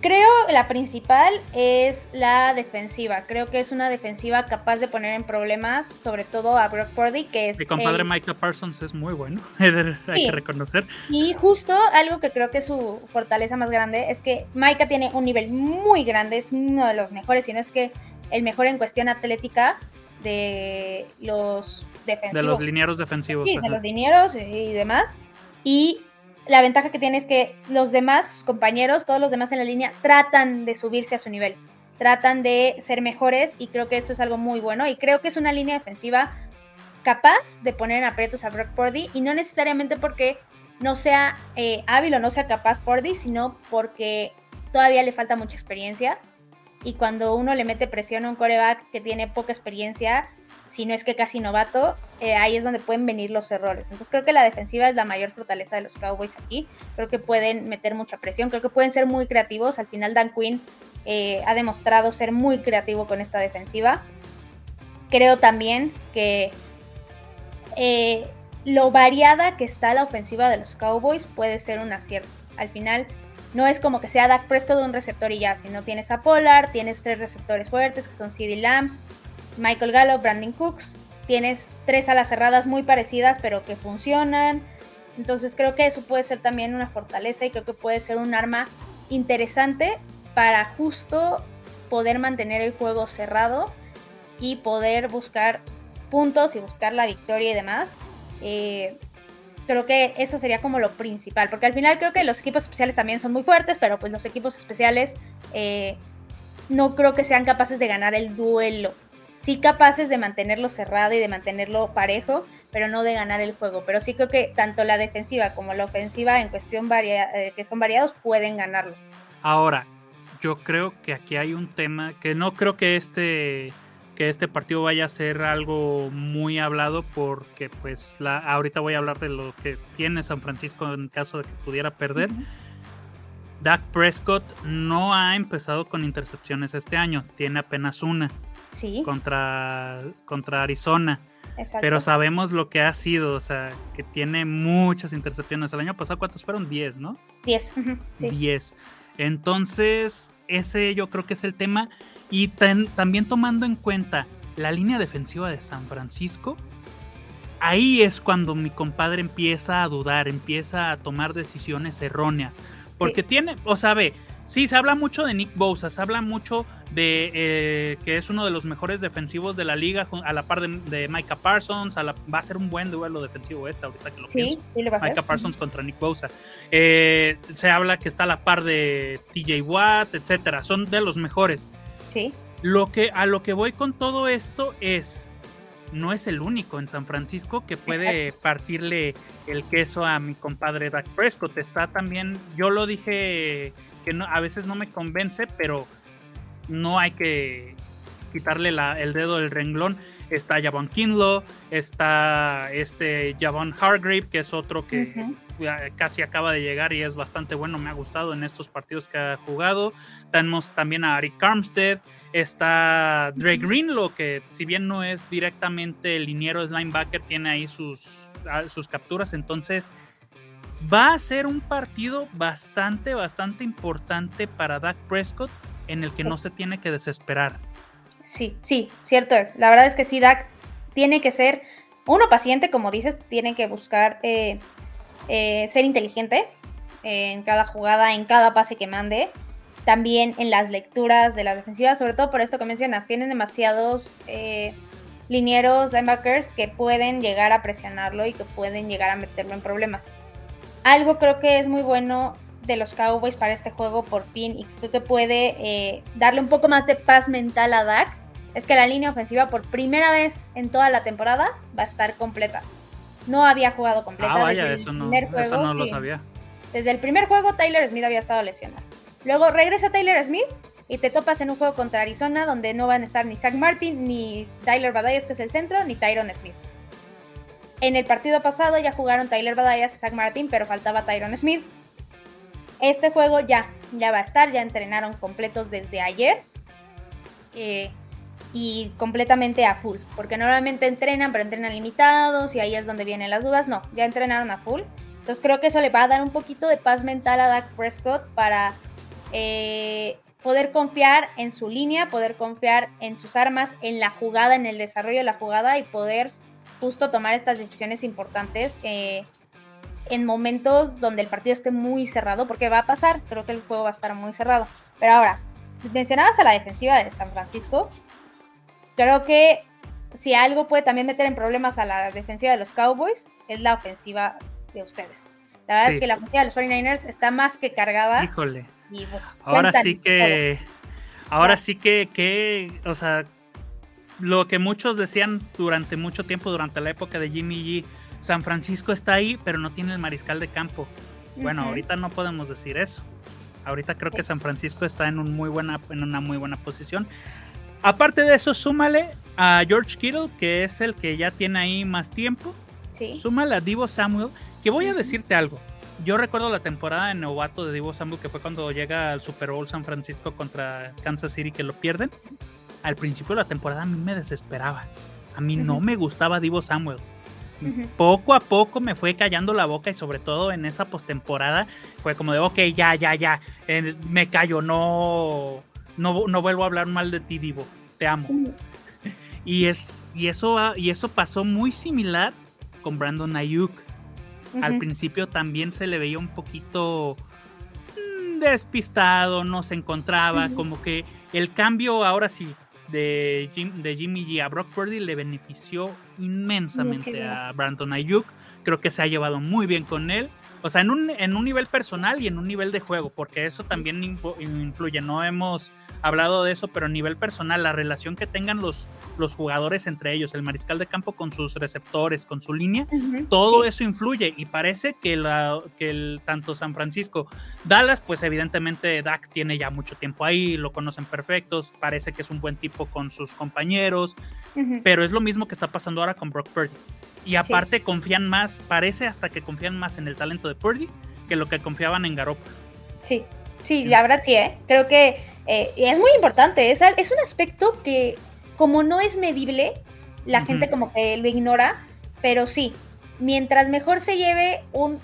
Creo la principal es la defensiva. Creo que es una defensiva capaz de poner en problemas, sobre todo a Brock Purdy, que es. Mi compadre Micah Parsons es muy bueno, hay que reconocer. Y justo algo que creo que es su fortaleza más grande es que Micah tiene un nivel muy grande, es uno de los mejores, si no es que el mejor en cuestión atlética de los defensivos. De los linieros defensivos. Sí, de los linieros y demás. Y la ventaja que tiene es que los demás compañeros, todos los demás en la línea, tratan de subirse a su nivel, tratan de ser mejores y creo que esto es algo muy bueno y creo que es una línea defensiva capaz de poner en aprietos a Brock Purdy y no necesariamente porque no sea eh, hábil o no sea capaz Purdy, sino porque todavía le falta mucha experiencia y cuando uno le mete presión a un coreback que tiene poca experiencia, si no es que casi novato, eh, ahí es donde pueden venir los errores. Entonces creo que la defensiva es la mayor fortaleza de los Cowboys aquí. Creo que pueden meter mucha presión, creo que pueden ser muy creativos. Al final Dan Quinn eh, ha demostrado ser muy creativo con esta defensiva. Creo también que eh, lo variada que está la ofensiva de los Cowboys puede ser un acierto. Al final no es como que sea Dak Prescott de un receptor y ya, sino tienes a Pollard, tienes tres receptores fuertes que son CeeDee Lamb, Michael Gallup, Brandon Cooks. Tienes tres alas cerradas muy parecidas, pero que funcionan. Entonces creo que eso puede ser también una fortaleza y creo que puede ser un arma interesante para justo poder mantener el juego cerrado y poder buscar puntos y buscar la victoria y demás. Eh, creo que eso sería como lo principal, porque al final creo que los equipos especiales también son muy fuertes, pero pues los equipos especiales eh, no creo que sean capaces de ganar el duelo sí capaces de mantenerlo cerrado y de mantenerlo parejo, pero no de ganar el juego. Pero sí creo que tanto la defensiva como la ofensiva en cuestión eh, que son variados pueden ganarlo. Ahora, yo creo que aquí hay un tema que no creo que este que este partido vaya a ser algo muy hablado porque pues la, ahorita voy a hablar de lo que tiene San Francisco en caso de que pudiera perder. Dak Prescott no ha empezado con intercepciones este año, tiene apenas una contra, contra Arizona. Pero sabemos lo que ha sido, o sea, que tiene muchas intercepciones. El año pasado, ¿cuántos fueron? 10, ¿no? 10. 10. Entonces, ese yo creo que es el tema. Y también tomando en cuenta la línea defensiva de San Francisco, ahí es cuando mi compadre empieza a dudar, empieza a tomar decisiones erróneas. Porque tiene, o sea, ve, sí, se habla mucho de Nick Bosa, se habla mucho de eh, que es uno de los mejores defensivos de la liga a la par de, Micah Parsons. va a ser un buen duelo defensivo este, ahorita que lo sí, Sí, le va a Micah Parsons contra Nick Bosa. Eh, se habla que está a la par de TJ Watt, etcétera. Son de los mejores. Sí. Lo que, a lo que voy con todo esto es. No es el único en San Francisco que puede partirle el queso a mi compadre Dak Prescott. Está también, yo lo dije que no, a veces no me convence, pero no hay que quitarle el dedo del renglón. Está Javon Kinlo, está este Javon Hargrave, que es otro que casi acaba de llegar y es bastante bueno, me ha gustado en estos partidos que ha jugado. Tenemos también a Ari Armstead, está Dre Greenlow, que si bien no es directamente el liniero, es linebacker, tiene ahí sus, sus capturas, entonces va a ser un partido bastante, bastante importante para Dak Prescott en el que no se tiene que desesperar. Sí, sí, cierto es. La verdad es que sí, Dak tiene que ser uno paciente, como dices, tiene que buscar eh, eh, ser inteligente en cada jugada, en cada pase que mande. También en las lecturas de la defensiva, sobre todo por esto que mencionas, tienen demasiados eh, linieros, linebackers que pueden llegar a presionarlo y que pueden llegar a meterlo en problemas. Algo creo que es muy bueno de los Cowboys para este juego por fin y que te puede darle un poco más de paz mental a Dak es que la línea ofensiva por primera vez en toda la temporada va a estar completa. No había jugado completa. Ah, vaya, eso, no, eso no lo sabía. Desde el primer juego Tyler Smith había estado lesionado. Luego regresa Tyler Smith y te topas en un juego contra Arizona donde no van a estar ni Zach Martin, ni Tyler Badayas, que es el centro, ni Tyron Smith. En el partido pasado ya jugaron Tyler Badayas y Zach Martin, pero faltaba Tyron Smith. Este juego ya, ya va a estar, ya entrenaron completos desde ayer. Eh, y completamente a full, porque normalmente entrenan, pero entrenan limitados y ahí es donde vienen las dudas. No, ya entrenaron a full. Entonces creo que eso le va a dar un poquito de paz mental a Dak Prescott para eh, poder confiar en su línea, poder confiar en sus armas, en la jugada, en el desarrollo de la jugada y poder justo tomar estas decisiones importantes eh, en momentos donde el partido esté muy cerrado, porque va a pasar, creo que el juego va a estar muy cerrado. Pero ahora, mencionabas a la defensiva de San Francisco, creo que si algo puede también meter en problemas a la defensiva de los Cowboys, es la ofensiva de ustedes. La verdad es que la ofensiva de los 49ers está más que cargada. Híjole. Pues, ahora sí que. Ahora sí que, que, o sea, lo que muchos decían durante mucho tiempo, durante la época de Jimmy G, San Francisco está ahí, pero no tiene el mariscal de campo. Bueno, ahorita no podemos decir eso. Ahorita creo que San Francisco está en, un muy buena, en una muy buena posición. Aparte de eso, súmale a George Kittle, que es el que ya tiene ahí más tiempo. Sí. Súmale a Divo Samuel, que voy a decirte algo. Yo recuerdo la temporada de novato de Divo Samuel, que fue cuando llega al Super Bowl San Francisco contra Kansas City, que lo pierden. Al principio de la temporada a mí me desesperaba. A mí no me gustaba Divo Samuel. Poco a poco me fue callando la boca y sobre todo en esa postemporada fue como de, ok, ya, ya, ya, eh, me callo, no, no, vuelvo a hablar mal de ti, Divo, te amo. Y, es, y, eso, y eso pasó muy similar con Brandon Ayuk. Al principio también se le veía un poquito mm, despistado, no se encontraba, como que el cambio ahora sí de, de Jimmy G a Brock Purdy le benefició inmensamente a Brandon Ayuk. Creo que se ha llevado muy bien con él. O sea, en un, en un nivel personal y en un nivel de juego, porque eso también influye. No hemos hablado de eso, pero a nivel personal, la relación que tengan los, los jugadores entre ellos, el mariscal de campo con sus receptores, con su línea, todo eso influye y parece que, la, que el, tanto San Francisco, Dallas, pues evidentemente Dak tiene ya mucho tiempo ahí, lo conocen perfectos, parece que es un buen tipo con sus compañeros, pero es lo mismo que está pasando ahora con Brock Purdy. Y aparte confían más, parece hasta que confían más en el talento de Purdy que lo que confiaban en Garoppolo. Sí, sí, la verdad sí, ¿eh? creo que eh, es muy importante, es, es, un aspecto que como no es medible, la gente como que lo ignora, pero sí, mientras mejor se lleve un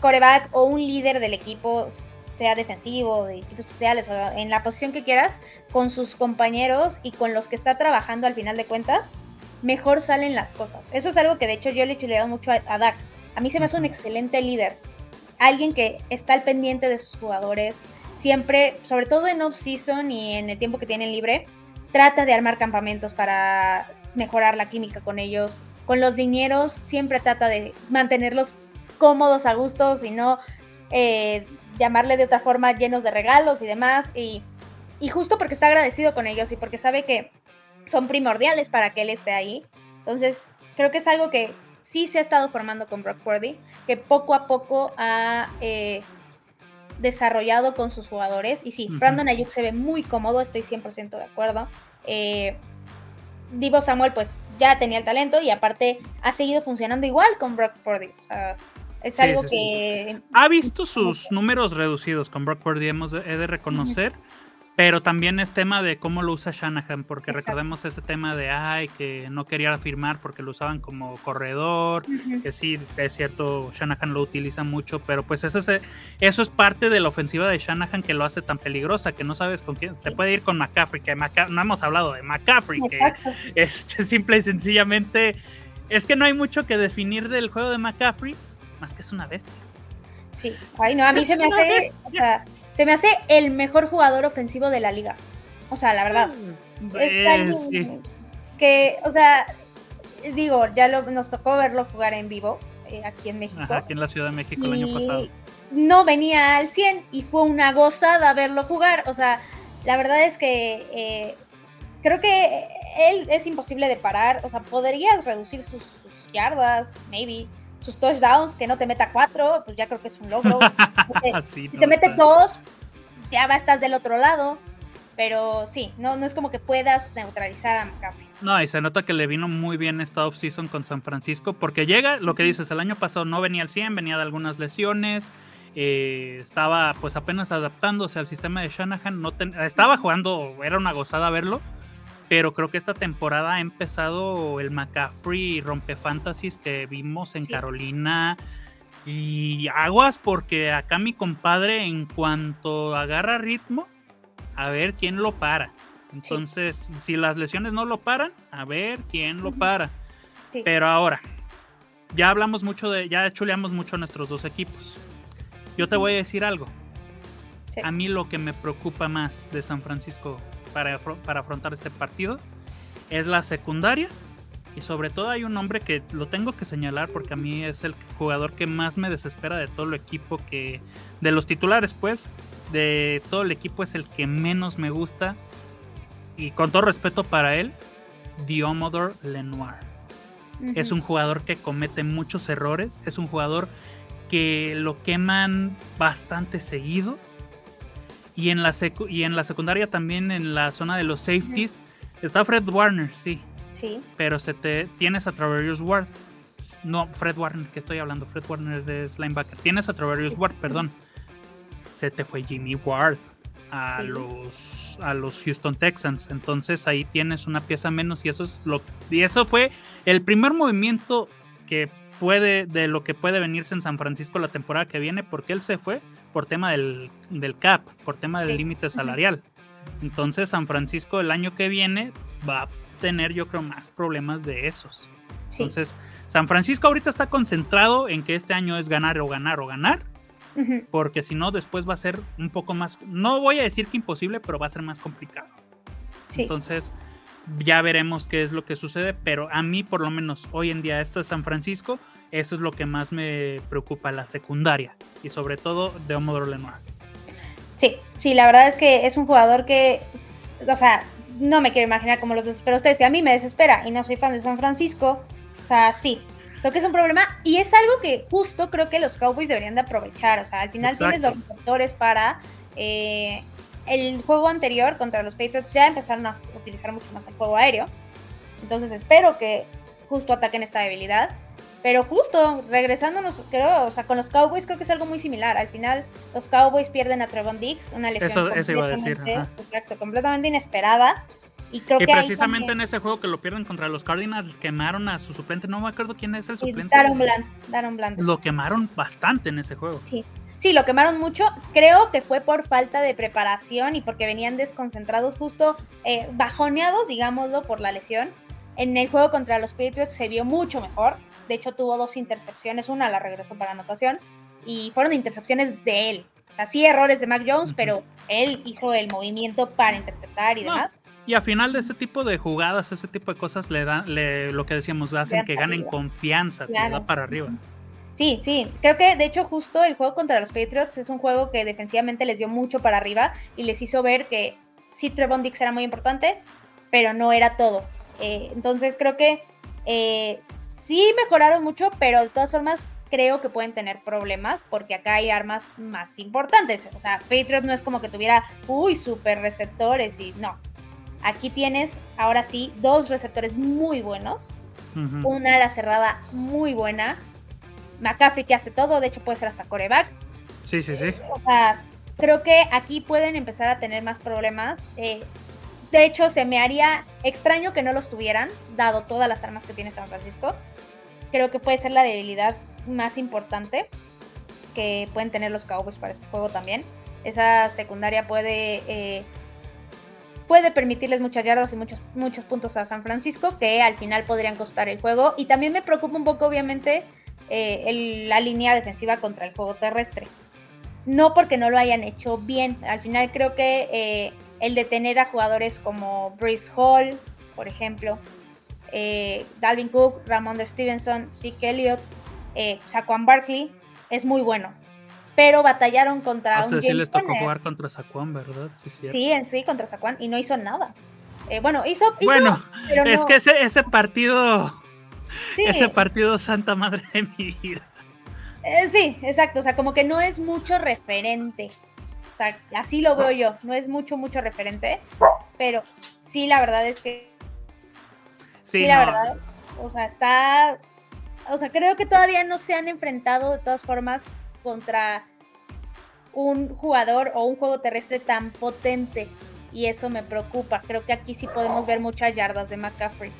coreback o un líder del equipo, sea defensivo, de equipos sociales o en la posición que quieras, con sus compañeros y con los que está trabajando al final de cuentas, mejor salen las cosas. Eso es algo que de hecho yo le he chuleado mucho a, a Dak. A mí se me hace un excelente líder. Alguien que está al pendiente de sus jugadores, siempre, sobre todo en off-season y en el tiempo que tienen libre, trata de armar campamentos para mejorar la química con ellos. Con los dineros siempre trata de mantenerlos cómodos, a gustos y no eh, llamarle de otra forma llenos de regalos y demás. Y, y justo porque está agradecido con ellos y porque sabe que son primordiales para que él esté ahí. Entonces, creo que es algo que sí se ha estado formando con Brock Purdy, que poco a poco ha eh, desarrollado con sus jugadores. Y sí, Brandon Ayuk se ve muy cómodo, estoy 100% de acuerdo. Eh, Divo Samuel, pues ya tenía el talento y aparte ha seguido funcionando igual con Brock Purdy. es algo que. Ha visto sus números reducidos con Brock Purdy, hemos he de reconocer. Pero también es tema de cómo lo usa Shanahan, porque recordemos ese tema de, ay, que no quería firmar porque lo usaban como corredor, que sí, es cierto, Shanahan lo utiliza mucho, pero pues eso es, eso es parte de la ofensiva de Shanahan que lo hace tan peligrosa, que no sabes con quién, se puede ir con McCaffrey, que no hemos hablado de McCaffrey, que este, simple y sencillamente, es que no hay mucho que definir del juego de McCaffrey, más que es una bestia. Sí, ay no, a mí se me hace se me hace el mejor jugador ofensivo de la liga. O sea, la verdad. es alguien que, o sea, digo, ya nos tocó verlo jugar en vivo eh, aquí en México. aquí en la Ciudad de México el año pasado. No venía al 100 y fue una gozada verlo jugar. O sea, la verdad es que eh, creo que él es imposible de parar. O sea, podrías reducir sus, sus yardas, maybe sus touchdowns, que no te meta cuatro, pues ya creo que es un logro. si te mete dos, ya va a estar del otro lado. Pero sí, no, no es como que puedas neutralizar a McCaffrey. No, y se nota que le vino muy bien esta offseason con San Francisco, porque llega, lo que dices, el año pasado no venía al 100, venía de algunas lesiones, eh, estaba pues apenas adaptándose al sistema de Shanahan, no estaba jugando, era una gozada verlo, pero creo que esta temporada ha empezado el McCaffrey rompe fantasies que vimos en Carolina. Y aguas porque acá mi compadre en cuanto agarra ritmo, a ver quién lo para. Entonces, si las lesiones no lo paran, a ver quién lo para. Pero ahora, ya hablamos mucho de, ya chuleamos mucho a nuestros dos equipos. Yo te voy a decir algo. A mí lo que me preocupa más de San Francisco para, para afrontar este partido es la secundaria. Y sobre todo hay un hombre que lo tengo que señalar porque a mí es el jugador que más me desespera de todo el equipo que... De los titulares pues, de todo el equipo es el que menos me gusta. Y con todo respeto para él, Diomodor Lenoir. Es un jugador que comete muchos errores. Es un jugador que lo queman bastante seguido y en la, y en la secundaria también, en la zona de los safeties, está Fred Warner, sí. Sí. Pero se te, tienes a Traverius Ward. No, Fred Warner, que estoy hablando. Fred Warner es linebacker. Tienes a Traverius Ward, perdón. Se te fue Jimmy Ward a los a los Houston Texans. Entonces ahí tienes una pieza menos y eso es lo y eso fue el primer movimiento que puede de lo que puede venirse en San Francisco la temporada que viene porque él se fue por tema del, cap, por tema del límite salarial. Entonces San Francisco el año que viene va a tener yo creo más problemas de esos. Entonces San Francisco ahorita está concentrado en que este año es ganar o ganar o ganar. Porque si no, después va a ser un poco más, no voy a decir que imposible, pero va a ser más complicado. Entonces, ya veremos qué es lo que sucede, pero a mí por lo menos hoy en día esto es San Francisco, eso es lo que más me preocupa, la secundaria y sobre todo de Omodoro Lenoir. Sí, sí, la verdad es que es un jugador que, o sea, no me quiero imaginar cómo los desespera ustedes. Si a mí me desespera y no soy fan de San Francisco, o sea, sí, lo que es un problema y es algo que justo creo que los Cowboys deberían de aprovechar. O sea, al final tienes los receptores para eh, el juego anterior contra los Patriots ya empezaron a utilizar mucho más el juego aéreo. Entonces espero que justo ataquen esta debilidad. Pero justo, regresándonos, creo, o sea, con los Cowboys creo que es algo muy similar. Al final, los Cowboys pierden a Trevon Dix, una lesión eso, iba a decir. Exacto, completamente inesperada. Y creo que precisamente en ese juego que lo pierden contra los Cardinals, quemaron a su suplente. No me acuerdo quién es el suplente. Daron Bland, Daron Bland. Lo quemaron bastante en ese juego. Sí. Sí, lo quemaron mucho. Creo que fue por falta de preparación y porque venían desconcentrados, justo eh, bajoneados, digámoslo, por la lesión. En el juego contra los Patriots se vio mucho mejor. De hecho, tuvo dos intercepciones. Una la regresó para anotación y fueron intercepciones de él. O sea, sí errores de Mac Jones, pero él hizo el movimiento para interceptar y demás. Y al final de ese tipo de jugadas, ese tipo de cosas le dan, le, lo que decíamos, hacen que ganen confianza, te da para arriba. Sí, sí, creo que de hecho justo el juego contra los Patriots es un juego que defensivamente les dio mucho para arriba y les hizo ver que sí Trevon Dix era muy importante, pero no era todo. Eh, entonces creo que eh, sí mejoraron mucho, pero de todas formas creo que pueden tener problemas porque acá hay armas más importantes. O sea, Patriots no es como que tuviera, uy, super receptores y no. Aquí tienes, ahora sí, dos receptores muy buenos, una ala cerrada muy buena, McCaffrey que hace todo, de hecho puede ser hasta coreback. Sí, sí, sí. o sea, creo que aquí pueden empezar a tener más problemas. Eh, de hecho, se me haría extraño que no los tuvieran, dado todas las armas que tiene San Francisco. Creo que puede ser la debilidad más importante que pueden tener los Cowboys para este juego también. Esa secundaria puede, eh, puede permitirles muchas yardas y muchos, muchos puntos a San Francisco que al final podrían costar el juego. Y también me preocupa un poco, obviamente, eh, la línea defensiva contra el juego terrestre. No porque no lo hayan hecho bien. Al final creo que eh, el detener a jugadores como Brice Hall, por ejemplo, Dalvin Cook, Ramon Stevenson, Zeke Elliott, Saquon Barkley, es muy bueno pero batallaron contra a ustedes sí les tocó jugar contra Saquon, ¿verdad? Sí, en sí, contra Saquon, y no hizo nada. Eh, bueno, hizo, Bueno, es que ese, ese partido. Ese partido, Santa Madre de mi vida. Eh, sí, exacto. O sea, como que no es mucho referente. Sea, así lo veo yo. No es mucho, mucho referente. Pero sí, la verdad es que. Sí, la verdad. O sea, está. O sea, creo que todavía no se han enfrentado de todas formas contra un jugador o un juego terrestre tan potente y eso me preocupa. Creo que aquí sí podemos ver muchas yardas de McCaffrey.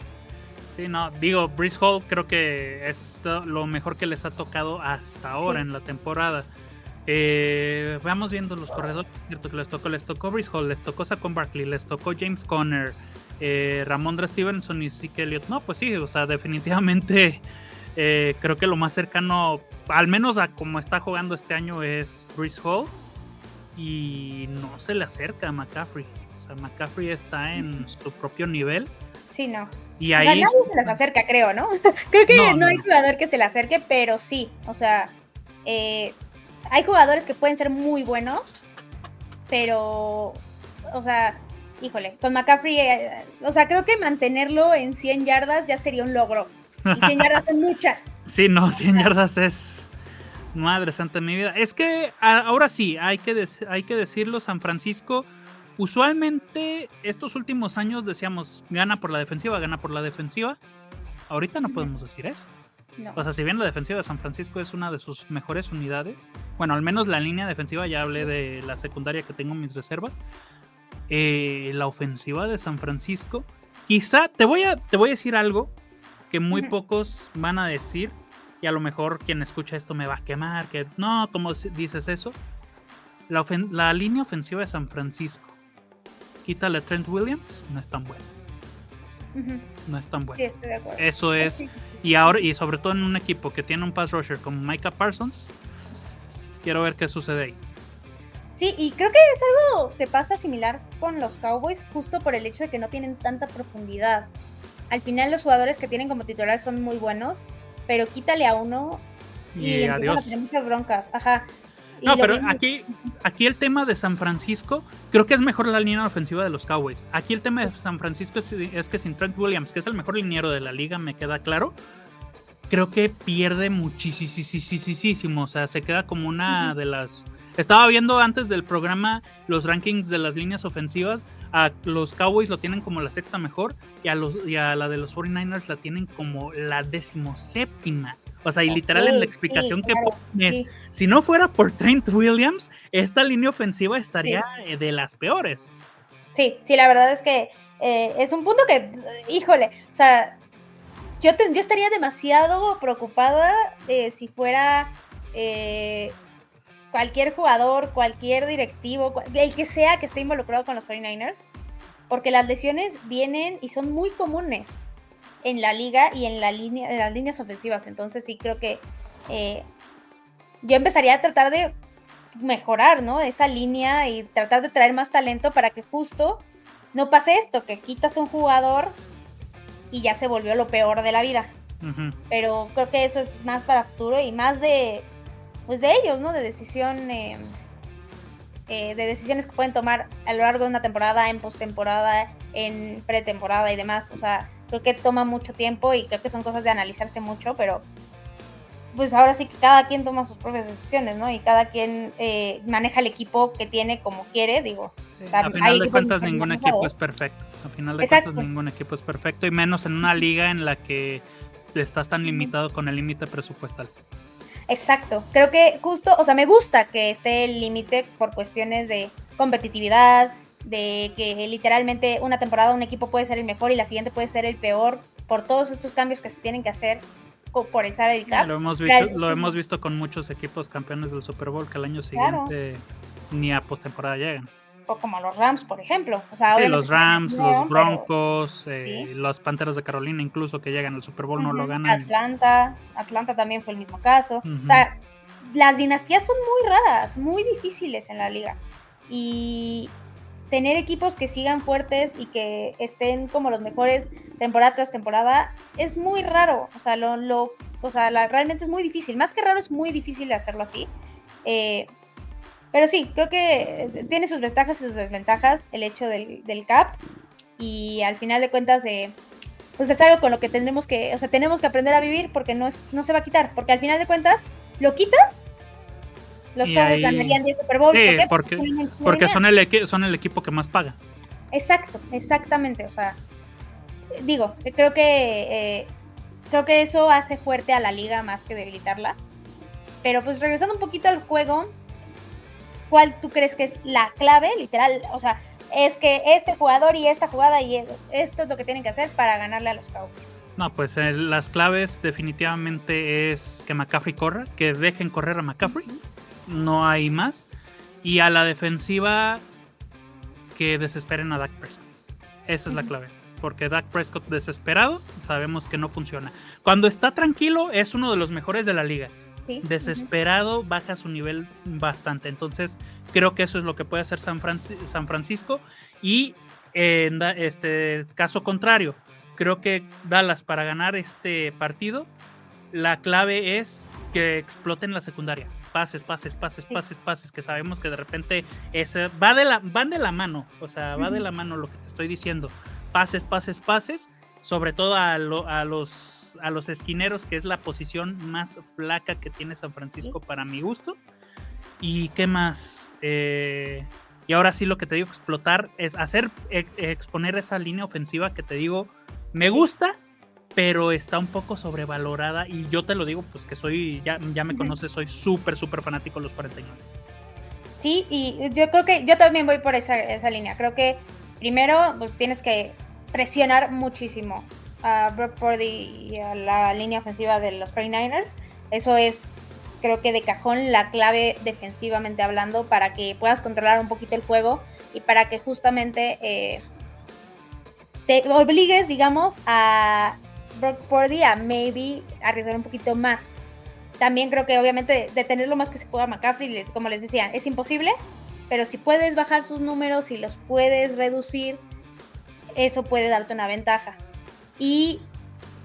Sí, no, digo, Brice Hall creo que es lo mejor que les ha tocado hasta ahora en la temporada. Eh, vamos viendo los corredores, cierto que les tocó, les tocó Brice Hall, les tocó Saquon Barkley, les tocó James Conner, eh, Ramondra Stevenson y Zeke Elliott. No, pues sí, o sea, definitivamente eh, creo que lo más cercano, al menos a como está jugando este año, es Chris Hall. Y no se le acerca a McCaffrey. O sea, McCaffrey está en su propio nivel. Sí, no. Y ahí. nadie se les acerca, creo, ¿no? creo que no, hay jugador que se le acerque, pero sí. O sea, eh, hay jugadores que pueden ser muy buenos, pero. O sea, híjole, con McCaffrey. Eh, o sea, creo que mantenerlo en 100 yardas ya sería un logro. Y 100 yardas son muchas. Sí, no, 100 yardas es. Madre santa de mi vida. Es que ahora sí, hay que, hay que decirlo, San Francisco. Usualmente estos últimos años decíamos gana por la defensiva, gana por la defensiva. Ahorita no podemos decir eso. O sea, si bien la defensiva de San Francisco es una de sus mejores unidades, bueno, al menos la línea defensiva, ya hablé de la secundaria que tengo mis reservas. Eh, la ofensiva de San Francisco, quizá te voy a, te voy a decir algo que muy pocos van a decir, y a lo mejor quien escucha esto me va a quemar, que no, como dices eso? La, línea ofensiva de San Francisco, quítale a Trent Williams, no es tan buena. No es tan buena. Eso es, y ahora, y sobre todo en un equipo que tiene un pass rusher como Micah Parsons, quiero ver qué sucede ahí. Sí, y creo que es algo que pasa similar con los Cowboys, justo por el hecho de que no tienen tanta profundidad al final los jugadores que tienen como titular son muy buenos, pero quítale a uno y, adiós. A muchas broncas. Ajá. No, pero aquí, aquí el tema de San Francisco, creo que es mejor la línea ofensiva de los Cowboys. Aquí el tema de San Francisco es, que sin Trent Williams, que es el mejor liniero de la liga, me queda claro, creo que pierde muchísimo. O sea, se queda como una de las... Estaba viendo antes del programa los rankings de las líneas ofensivas a los Cowboys lo tienen como la sexta mejor y a, los, y a la de los 49ers la tienen como la decimoséptima. O sea, y literal en la explicación que pones, si no fuera por Trent Williams, esta línea ofensiva estaría eh, de las peores. Sí, sí, la verdad es que eh, es un punto que, híjole, o sea, yo, yo estaría demasiado preocupada eh, si fuera cualquier jugador, cualquier directivo, el que sea que esté involucrado con los 49ers, porque las lesiones vienen y son muy comunes en la liga y en, la línea, en las líneas ofensivas. Entonces sí creo que eh, yo empezaría a tratar de mejorar ¿no? esa línea y tratar de traer más talento para que justo no pase esto, que quitas un jugador y ya se volvió lo peor de la vida. Pero creo que eso es más para futuro y más de pues de ellos, ¿no? De decisión, eh, eh, de decisiones que pueden tomar a lo largo de una temporada, en postemporada, en pretemporada y demás. O sea, creo que toma mucho tiempo y creo que son cosas de analizarse mucho, pero pues ahora sí que cada quien toma sus propias decisiones, ¿no? Y cada quien eh, maneja el equipo que tiene como quiere, digo. a final de cuentas ningún equipo es perfecto. A final de cuentas ningún equipo es perfecto y menos en una liga en la que estás tan limitado con el límite presupuestal. Exacto, creo que justo, o sea, me gusta que esté el límite por cuestiones de competitividad, de que literalmente una temporada un equipo puede ser el mejor y la siguiente puede ser el peor por todos estos cambios que se tienen que hacer por el salary cap. Lo hemos visto, lo hemos visto con muchos equipos campeones del Super Bowl que al año siguiente ni a postemporada llegan. O como los Rams, por ejemplo. sí, los Rams, los Broncos, eh, los Panteras de Carolina incluso que llegan al Super Bowl no lo ganan. Atlanta, Atlanta también fue el mismo caso. O sea, las dinastías son muy raras, muy difíciles en la liga. Y tener equipos que sigan fuertes y que estén como los mejores temporada tras temporada es muy raro. O sea, lo, lo o sea, realmente es muy difícil. Más que raro, es muy difícil hacerlo así. Eh, pero sí, creo que tiene sus ventajas y sus desventajas el hecho del, del cap. Y al final de cuentas, eh, pues es algo con lo que tendremos que, o sea, tenemos que aprender a vivir porque no, no se va a quitar. Porque al final de cuentas, lo quitas los Cowboys ganarían 10 Super Bowl. Sí, porque, porque, son, el, son el equipo que más paga. Exacto, exactamente. O sea, digo, creo que eh, creo que eso hace fuerte a la liga más que debilitarla. Pero pues regresando un poquito al juego, ¿cuál tú crees que es la clave? Literal, o sea, es que este jugador y esta jugada y esto es lo que tienen que hacer para ganarle a los Cowboys. No, pues eh, las claves definitivamente es que McCaffrey corra, que dejen correr a McCaffrey no hay más. Y a la defensiva que desesperen a Dak Prescott. Esa es la clave. Porque Dak Prescott desesperado sabemos que no funciona. Cuando está tranquilo es uno de los mejores de la liga. Desesperado baja su nivel bastante. Entonces creo que eso es lo que puede hacer San, San Francisco. Y en este caso contrario, creo que Dallas para ganar este partido, la clave es que exploten la secundaria pases, pases, pases, pases, pases, que sabemos que de repente ese va de la, van de la mano, o sea, va de la mano lo que te estoy diciendo. Pases, pases, pases, sobre todo a, a, los, a los esquineros, que es la posición más flaca que tiene San Francisco para mi gusto. ¿Y qué más? Eh, y ahora sí lo que te digo, explotar, es hacer, e, exponer esa línea ofensiva que te digo, me gusta, pero está un poco sobrevalorada y yo te lo digo, pues que soy, ya, ya me conoces, soy súper, súper fanático de los 49. Sí, y yo creo que yo también voy por esa, esa línea. Creo que primero, pues tienes que presionar muchísimo a Brock Purdy y a la línea ofensiva de los 49ers. Eso es, creo que de cajón, la clave defensivamente hablando para que puedas controlar un poquito el juego y para que justamente eh, te obligues, digamos, a Brock Purdy a maybe arriesgar un poquito más. También creo que obviamente detener lo más que se pueda McCaffrey, como les decía, es imposible, pero si puedes bajar sus números, y los puedes reducir, eso puede darte una ventaja. Y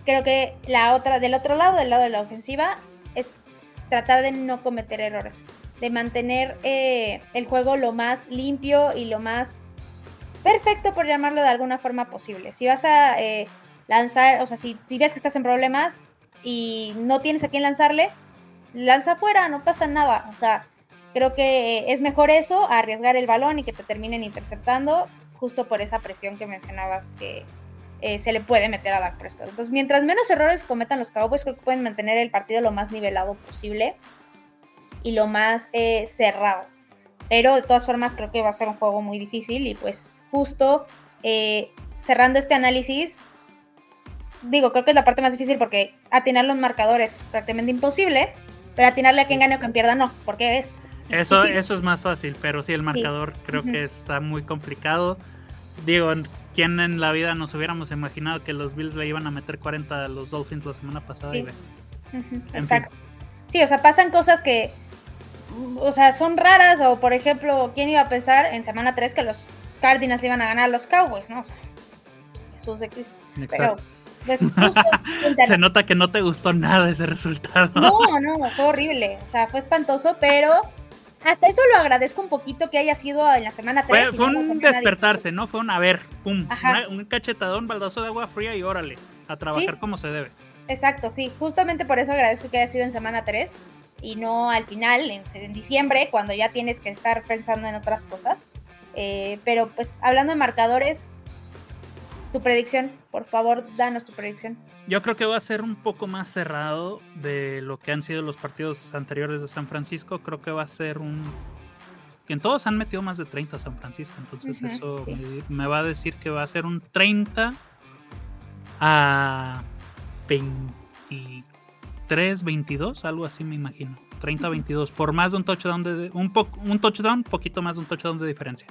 creo que la otra, del otro lado, del lado de la ofensiva, es tratar de no cometer errores, de mantener eh, el juego lo más limpio y lo más perfecto, por llamarlo de alguna forma posible. Si vas a eh, lanzar, o sea, si, ves que estás en problemas y no tienes a quién lanzarle, lanza afuera, no pasa nada. O sea, creo que es mejor eso arriesgar el balón y que te terminen interceptando, justo por esa presión que mencionabas que eh, se le puede meter a Dak Prescott. Entonces, mientras menos errores cometan los Cowboys, creo que pueden mantener el partido lo más nivelado posible y lo más eh, cerrado. Pero de todas formas, creo que va a ser un juego muy difícil y pues justo eh, cerrando este análisis, digo, creo que es la parte más difícil porque atinar los marcadores es prácticamente imposible, pero atinarle a quien gane o quien pierda no, porque es. Eso, eso es más fácil, pero sí, el marcador creo que está muy complicado. Digo, ¿quién en la vida nos hubiéramos imaginado que los Bills le iban a meter 40 a los Dolphins la semana pasada? Sí. Exacto. Sí, o sea, pasan cosas que, o sea, son raras, o por ejemplo, ¿quién iba a pensar en semana 3 que los Cardinals le iban a ganar a los Cowboys, no? Jesús de Cristo. Exacto. Se nota que no te gustó nada ese resultado. No, no, fue horrible. O sea, fue espantoso, pero hasta eso lo agradezco un poquito que haya sido en la semana 3. Fue, un despertarse, ¿no? Fue un, a ver, pum, un cachetadón, baldazo de agua fría y órale, a trabajar como se debe. Exacto, sí. Justamente por eso agradezco que haya sido en semana 3 y no al final, en, diciembre, cuando ya tienes que estar pensando en otras cosas. Eh, pero pues hablando de marcadores, tu predicción, por favor, danos tu predicción. Yo creo que va a ser un poco más cerrado de lo que han sido los partidos anteriores de San Francisco. Creo que va a ser un... Que en todos han metido más de 30 San Francisco, entonces eso me, va a decir que va a ser un 30 a 23, 22, algo así me imagino. 30-22, por más de un touchdown, de, un, po, un touchdown, poquito más de un touchdown de diferencia.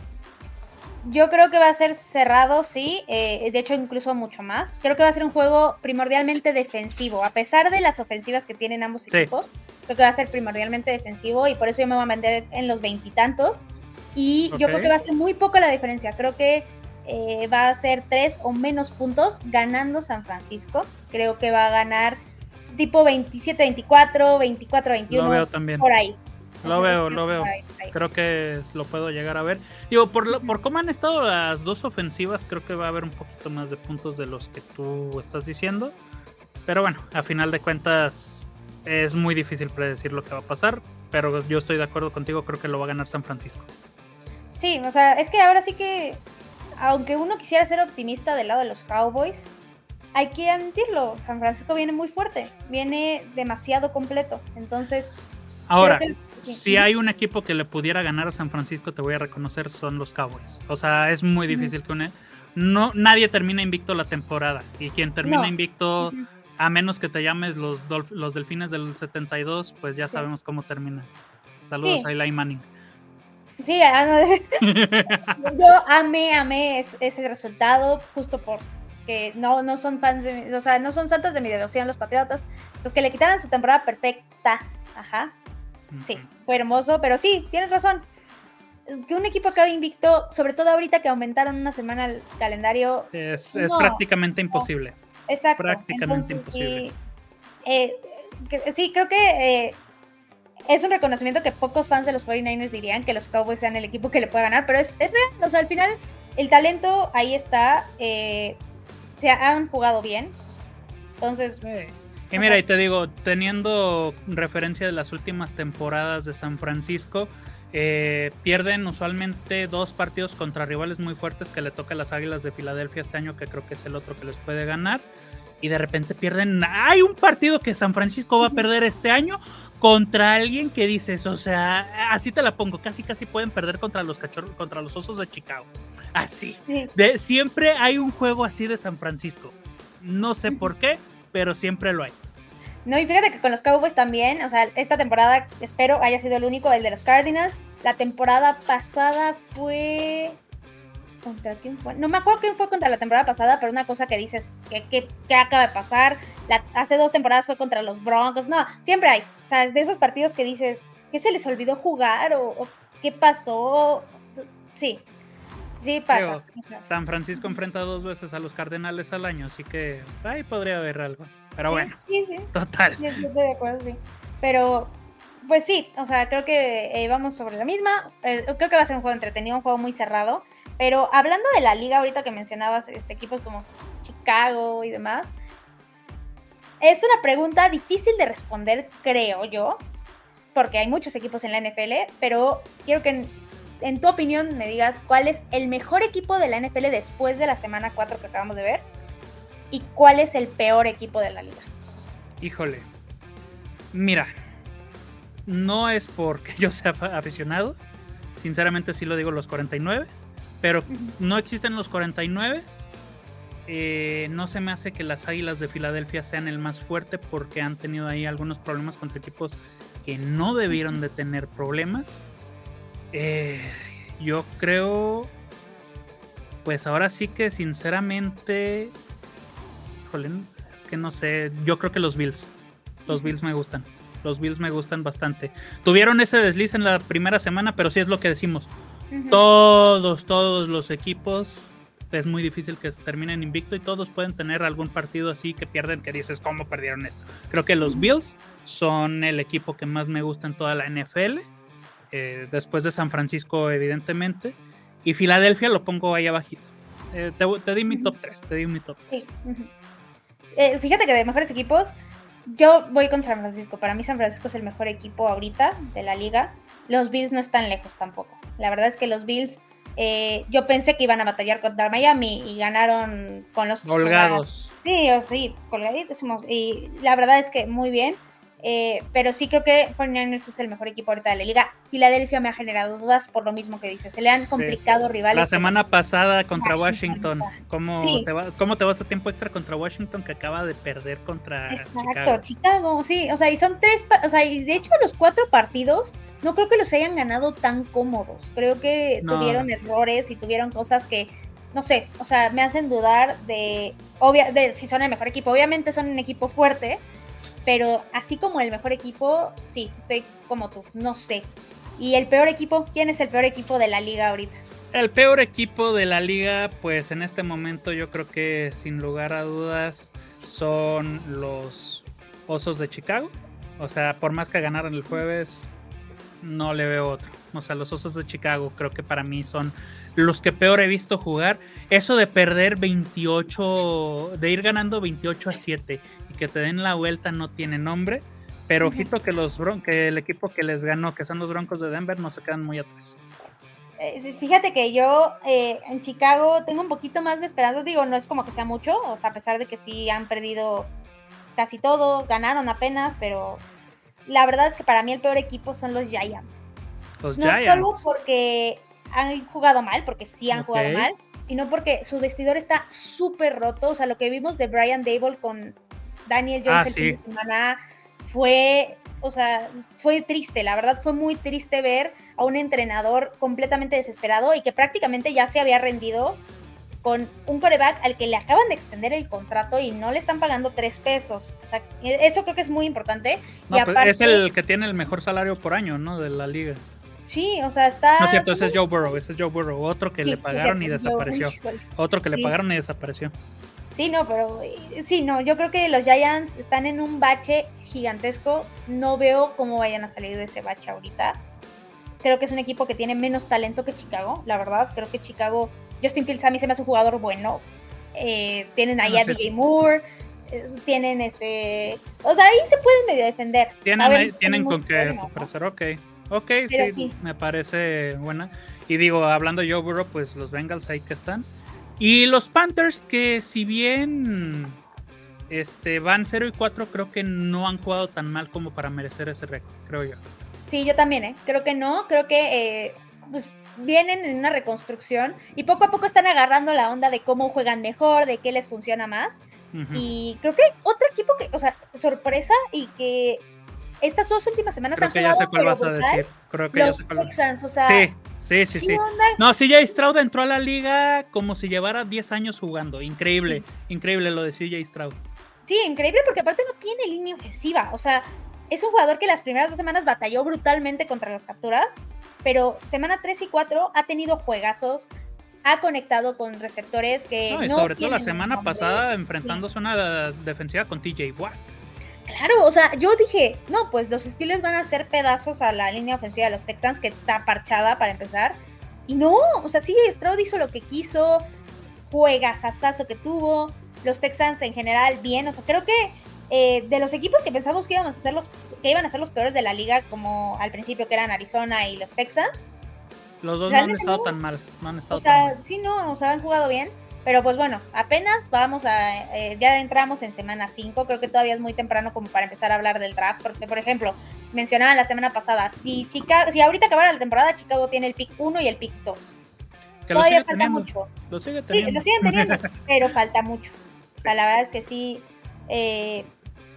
Yo creo que va a ser cerrado, sí, eh, de hecho incluso mucho más. Creo que va a ser un juego primordialmente defensivo, a pesar de las ofensivas que tienen ambos equipos, creo que va a ser primordialmente defensivo y por eso yo me voy a vender en los veintitantos. Y, yo creo que va a ser muy poca la diferencia, creo que eh, va a ser tres o menos puntos ganando San Francisco. Creo que va a ganar tipo 27-24, 24-21. Lo veo también. Por ahí. Lo veo, lo veo. Creo que lo puedo llegar a ver. Digo, por, por cómo han estado las dos ofensivas, creo que va a haber un poquito más de puntos de los que tú estás diciendo. Pero bueno, a final de cuentas es muy difícil predecir lo que va a pasar. Pero yo estoy de acuerdo contigo, creo que lo va a ganar San Francisco. Sí, o sea, es que ahora sí que, aunque uno quisiera ser optimista del lado de los Cowboys, hay que admitirlo, San Francisco viene muy fuerte, viene demasiado completo. Entonces, ahora, si hay un equipo que le pudiera ganar a San Francisco, te voy a reconocer, son los Cowboys. O sea, es muy difícil que une. No, nadie termina invicto la temporada. Y quien termina invicto, a menos que te llames los, los Delfines del 72, pues ya sabemos cómo termina. Saludos a Eli Manning. Sí, yo amé, amé ese resultado justo por que no, no son fans de, o sea, no son santos de mi devoción los Patriotas, los que le quitaran su temporada perfecta. Ajá. Sí, fue hermoso, pero sí, tienes razón. Que un equipo acabe invicto, sobre todo ahorita que aumentaron una semana el calendario. Es, prácticamente imposible. Exacto. Prácticamente imposible. Eh, sí, creo que eh, es un reconocimiento que pocos fans de los 49ers dirían que los Cowboys sean el equipo que le puede ganar, pero es, es real. O sea, al final el talento ahí está. Eh, se han jugado bien. Entonces. Y mira, y te digo, teniendo referencia de las últimas temporadas de San Francisco, eh, pierden usualmente dos partidos contra rivales muy fuertes que le toca a las Águilas de Filadelfia este año, que creo que es el otro que les puede ganar. Y de repente pierden. Hay un partido que San Francisco va a perder este año contra alguien que dices, o sea, así te la pongo, casi casi pueden perder contra los cachorros, contra los osos de Chicago. Así. De, siempre hay un juego así de San Francisco. No sé por qué, pero siempre lo hay. No, y fíjate que con los Cowboys también, o sea, esta temporada espero haya sido el único, el de los Cardinals. La temporada pasada fue... ¿Contra quién fue? No me acuerdo quién fue contra la temporada pasada, pero una cosa que dices, ¿qué, acaba de pasar? hace dos temporadas fue contra los Broncos. No, siempre hay. O sea, de esos partidos que dices, ¿qué se les olvidó jugar? ¿O, qué pasó? Sí, Sí, pasa. San Francisco enfrenta dos veces a los Cardenales al año, así que ahí podría haber algo. Pero bueno. Sí, sí. Total. Sí, estoy de acuerdo, sí. Pero, pues sí, o sea, creo que eh, vamos sobre la misma. Eh, creo que va a ser un juego entretenido, un juego muy cerrado. Pero hablando de la liga, ahorita que mencionabas este, equipos como Chicago y demás, es una pregunta difícil de responder, creo yo, porque hay muchos equipos en la NFL, pero quiero que en tu opinión, me digas cuál es el mejor equipo de la NFL después de la semana 4 que acabamos de ver y cuál es el peor equipo de la liga. Híjole, mira, no es porque yo sea aficionado, sinceramente sí lo digo los 49, pero no existen los 49. Eh, no se me hace que las Águilas de Filadelfia sean el más fuerte porque han tenido ahí algunos problemas contra equipos que no debieron de tener problemas. Eh, yo creo, pues ahora sí que sinceramente, es que no sé, yo creo que los Bills, los Bills me gustan, los Bills me gustan bastante. Tuvieron ese desliz en la primera semana, pero sí es lo que decimos. Todos, todos los equipos es muy difícil que terminen invicto y todos pueden tener algún partido así que pierden que dices cómo perdieron esto. Creo que los Bills son el equipo que más me gusta en toda la NFL eh, después de San Francisco, evidentemente. Y Filadelfia lo pongo ahí abajito. Eh, te, di mi top 3, te di mi top 3. Eh, fíjate que de mejores equipos, yo voy con San Francisco. Para mí San Francisco es el mejor equipo ahorita de la liga. Los Bills no están lejos tampoco. La verdad es que los Bills Eh, yo pensé que iban a batallar contra Miami y ganaron con los... Colgados. Sí, o sí, colgadísimos. Y la verdad es que muy bien. Eh, pero sí creo que 49ers es el mejor equipo ahorita de la liga. Filadelfia me ha generado dudas por lo mismo que dices. Se le han complicado rivales. La semana pasada contra Washington. ¿Cómo, te va, ¿Cómo te vas a tiempo extra contra Washington que acaba de perder contra Exacto, Chicago? Sí, o sea, y son tres, o sea, y de hecho los cuatro partidos no creo que los hayan ganado tan cómodos. Creo que tuvieron errores y tuvieron cosas que no sé, o sea, me hacen dudar de, obvia, de si son el mejor equipo. Obviamente son un equipo fuerte, pero así como el mejor equipo, sí, estoy como tú, no sé. ¿Y el peor equipo? ¿Quién es el peor equipo de la liga ahorita? El peor equipo de la liga, pues en este momento yo creo que sin lugar a dudas son los Osos de Chicago. O sea, por más que ganaran el jueves, no le veo otro. O sea, los Osos de Chicago creo que para mí son los que peor he visto jugar. Eso de perder 28, de ir ganando 28 a 7 y que te den la vuelta no tiene nombre. Pero ojito que los que el equipo que les ganó, que son los Broncos de Denver, no se quedan muy atrás. Eh, fíjate que yo eh, en Chicago tengo un poquito más de esperanza. Digo, no es como que sea mucho, o sea, a pesar de que sí han perdido casi todo, ganaron apenas, pero la verdad es que para mí el peor equipo son los Giants. Los no solo porque han jugado mal, porque sí han jugado mal, sino porque su vestidor está súper roto. O sea, lo que vimos de Brian Dable con Daniel Jones ah, fue, o sea, fue triste, la verdad fue muy triste ver a un entrenador completamente desesperado y que prácticamente ya se había rendido con un coreback al que le acaban de extender el contrato y no le están pagando tres pesos. O sea, eso creo que es muy importante. y pues, es el que tiene el mejor salario por año, ¿no? De la liga. Sí, o sea, está. No es cierto, ese es Joe Burrow, ese es Joe Burrow. Otro que le pagaron y desapareció. Otro que le pagaron y desapareció. Sí, no, pero eh, sí, no, yo creo que los Giants están en un bache gigantesco. No veo cómo vayan a salir de ese bache ahorita. Creo que es un equipo que tiene menos talento que Chicago, la verdad. Creo que Chicago, Justin Fields a mí se me hace un jugador bueno. Eh, tienen ahí a DJ Moore, eh, tienen este. O sea, ahí se pueden medio defender. Tienen, tienen con qué ofrecer, ok. Ok, sí, me parece buena. Y digo, hablando de Joe Burrow, pues los Bengals ahí que están. Y los Panthers, que si bien este, van 0 y 4, creo que no han jugado tan mal como para merecer ese récord, creo yo. Sí, yo también, ¿eh? Creo que no, creo que eh, pues, vienen en una reconstrucción y poco a poco están agarrando la onda de cómo juegan mejor, de qué les funciona más. Y creo que otro equipo que, o sea, sorpresa y que estas dos últimas semanas Creo que ya sé cuál vas a decir. Creo que los ya sé cuál Texans, o sea, sí, sí, sí, sí. No, CJ Stroud entró a la liga como si llevara 10 años jugando. Increíble, increíble lo de CJ Stroud. Sí, increíble porque aparte no tiene línea ofensiva. O sea, es un jugador que las primeras dos semanas batalló brutalmente contra las capturas, pero semana 3 y 4 ha tenido juegazos, ha conectado con receptores que. No, y sobre todo la semana pasada enfrentándose a una defensiva con TJ Watt. Claro, o sea, yo dije, no, pues los Steelers van a hacer pedazos a la línea ofensiva de los Texans, que está parchada para empezar. Y no, o sea, sí, Stroud hizo lo que quiso, juegas asazo que tuvo, los Texans en general bien, o sea, creo que eh, de los equipos que pensamos que íbamos a ser los, que iban a ser los peores de la liga, como al principio que eran Arizona y los Texans. Los dos no han estado tan mal, no han estado o sea, tan mal. sí, no, o sea, han jugado bien. Pero pues bueno, apenas vamos a, eh, ya entramos en semana 5, creo que todavía es muy temprano como para empezar a hablar del draft, porque por ejemplo, mencionaba la semana pasada, si Chicago, si ahorita acabara la temporada, Chicago tiene el pick 1 y el pick 2. todavía falta mucho. Lo sigue teniendo. Sí, lo siguen teniendo, pero falta mucho. O sea, la verdad es que sí, eh,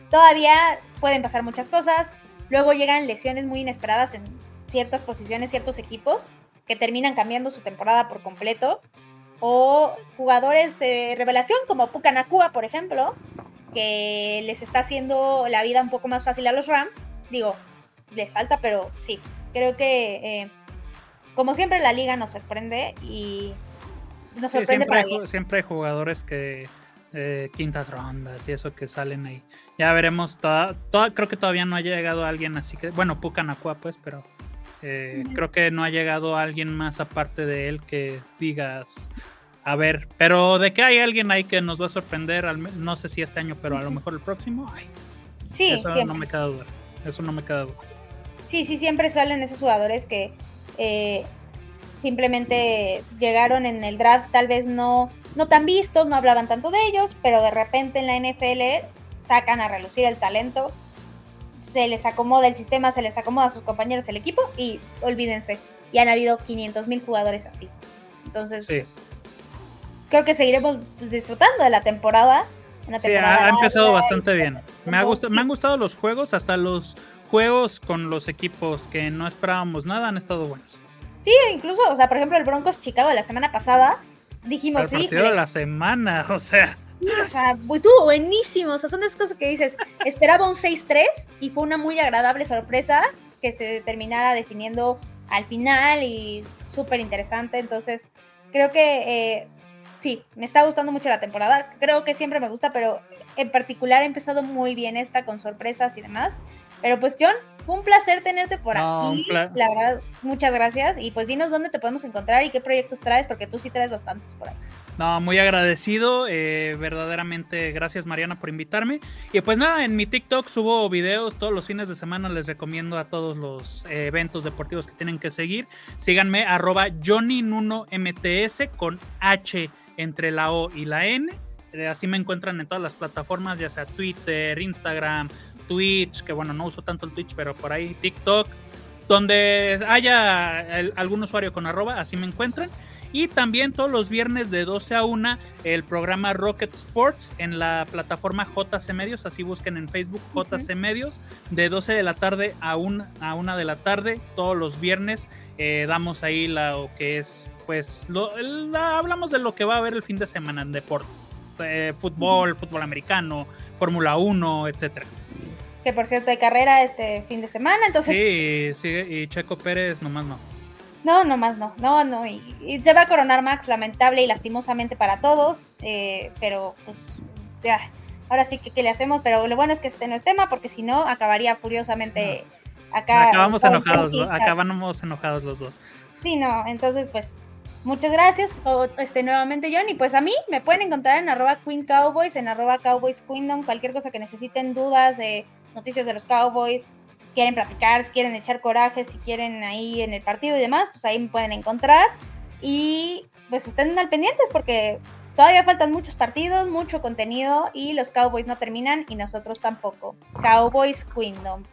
todavía pueden pasar muchas cosas. Luego llegan lesiones muy inesperadas en ciertas posiciones, ciertos equipos, que terminan cambiando su temporada por completo o jugadores de revelación como Pucanacua, por ejemplo, que les está haciendo la vida un poco más fácil a los Rams. Digo, les falta, pero sí, creo que eh, como siempre la liga nos sorprende y nos sorprende siempre, hay, siempre hay jugadores que eh, quintas rondas y eso que salen ahí. Ya veremos, toda, creo que todavía no ha llegado alguien así que, bueno, Pucanacua pues, pero eh, creo que no ha llegado alguien más aparte de él que digas, a ver, pero de que hay alguien ahí que nos va a sorprender, no sé si este año, pero a lo mejor el próximo, ay, sí, eso no me queda duda, eso no me queda duda. Sí, sí, siempre salen esos jugadores que, eh, simplemente llegaron en el draft tal vez no, no tan vistos, no hablaban tanto de ellos, pero de repente en la NFL sacan a relucir el talento, se les acomoda el sistema, se les acomoda a sus compañeros el equipo y olvídense, y han habido 500 mil jugadores así. Entonces, pues, creo que seguiremos pues, disfrutando de la temporada. sí, ha, empezado bastante bien. Me, ha gustado, me han gustado los juegos, hasta los juegos con los equipos que no esperábamos nada han estado buenos. Sí, incluso, o sea, por ejemplo, el Broncos Chicago de la semana pasada, dijimos el sí. Partido de la semana, o sea. o sea, estuvo buenísimo. O sea, son esas cosas que dices, esperaba un 6-3 y fue una muy agradable sorpresa que se terminara definiendo al final y súper interesante. Entonces, creo que eh, sí, me está gustando mucho la temporada. Creo que siempre me gusta, pero en particular he empezado muy bien esta con sorpresas y demás. Pero pues John, fue un placer tenerte por aquí. La verdad, muchas gracias. Y pues dinos dónde te podemos encontrar y qué proyectos traes, porque tú sí traes bastantes por ahí. No, muy agradecido, eh, verdaderamente gracias Mariana por invitarme. Y pues nada, en mi TikTok subo videos todos los fines de semana, les recomiendo a todos los eh, eventos deportivos que tienen que seguir. Síganme arroba Johnny Nuno MTS con H entre la O y la N. Eh, así me encuentran en todas las plataformas, ya sea Twitter, Instagram, Twitch, que bueno, no uso tanto el Twitch, pero por ahí TikTok, donde haya algún usuario con arroba, así me encuentran. Y también todos los viernes de 12 a 1 el programa Rocket Sports en la plataforma JC Medios, así busquen en Facebook JC Medios, de 12 de la tarde a 1, a una de la tarde, todos los viernes eh, damos ahí lo que es, pues, lo, hablamos de lo que va a haber el fin de semana en deportes, eh, fútbol, fútbol americano, Fórmula 1, etcétera que por cierto hay carrera este fin de semana, entonces... Sí, sí, y Checo Pérez nomás no. No, nomás no, no, no, y, se va a coronar Max, lamentable y lastimosamente para todos, eh, pero pues ya, ahora sí que, le hacemos, pero lo bueno es que este no es tema, porque si no, acabaría furiosamente acá. Acabamos enojados, acabamos enojados los dos. Sí, no, entonces pues muchas gracias este, nuevamente John y pues a mí me pueden encontrar en arroba Queen Cowboys, en arroba Cowboys Queendom, cualquier cosa que necesiten, dudas, eh, noticias de los Cowboys, quieren platicar, quieren echar coraje, si quieren ahí en el partido y demás, pues ahí me pueden encontrar. Y pues estén al pendientes porque todavía faltan muchos partidos, mucho contenido y los Cowboys no terminan y nosotros tampoco. Cowboys Queendom.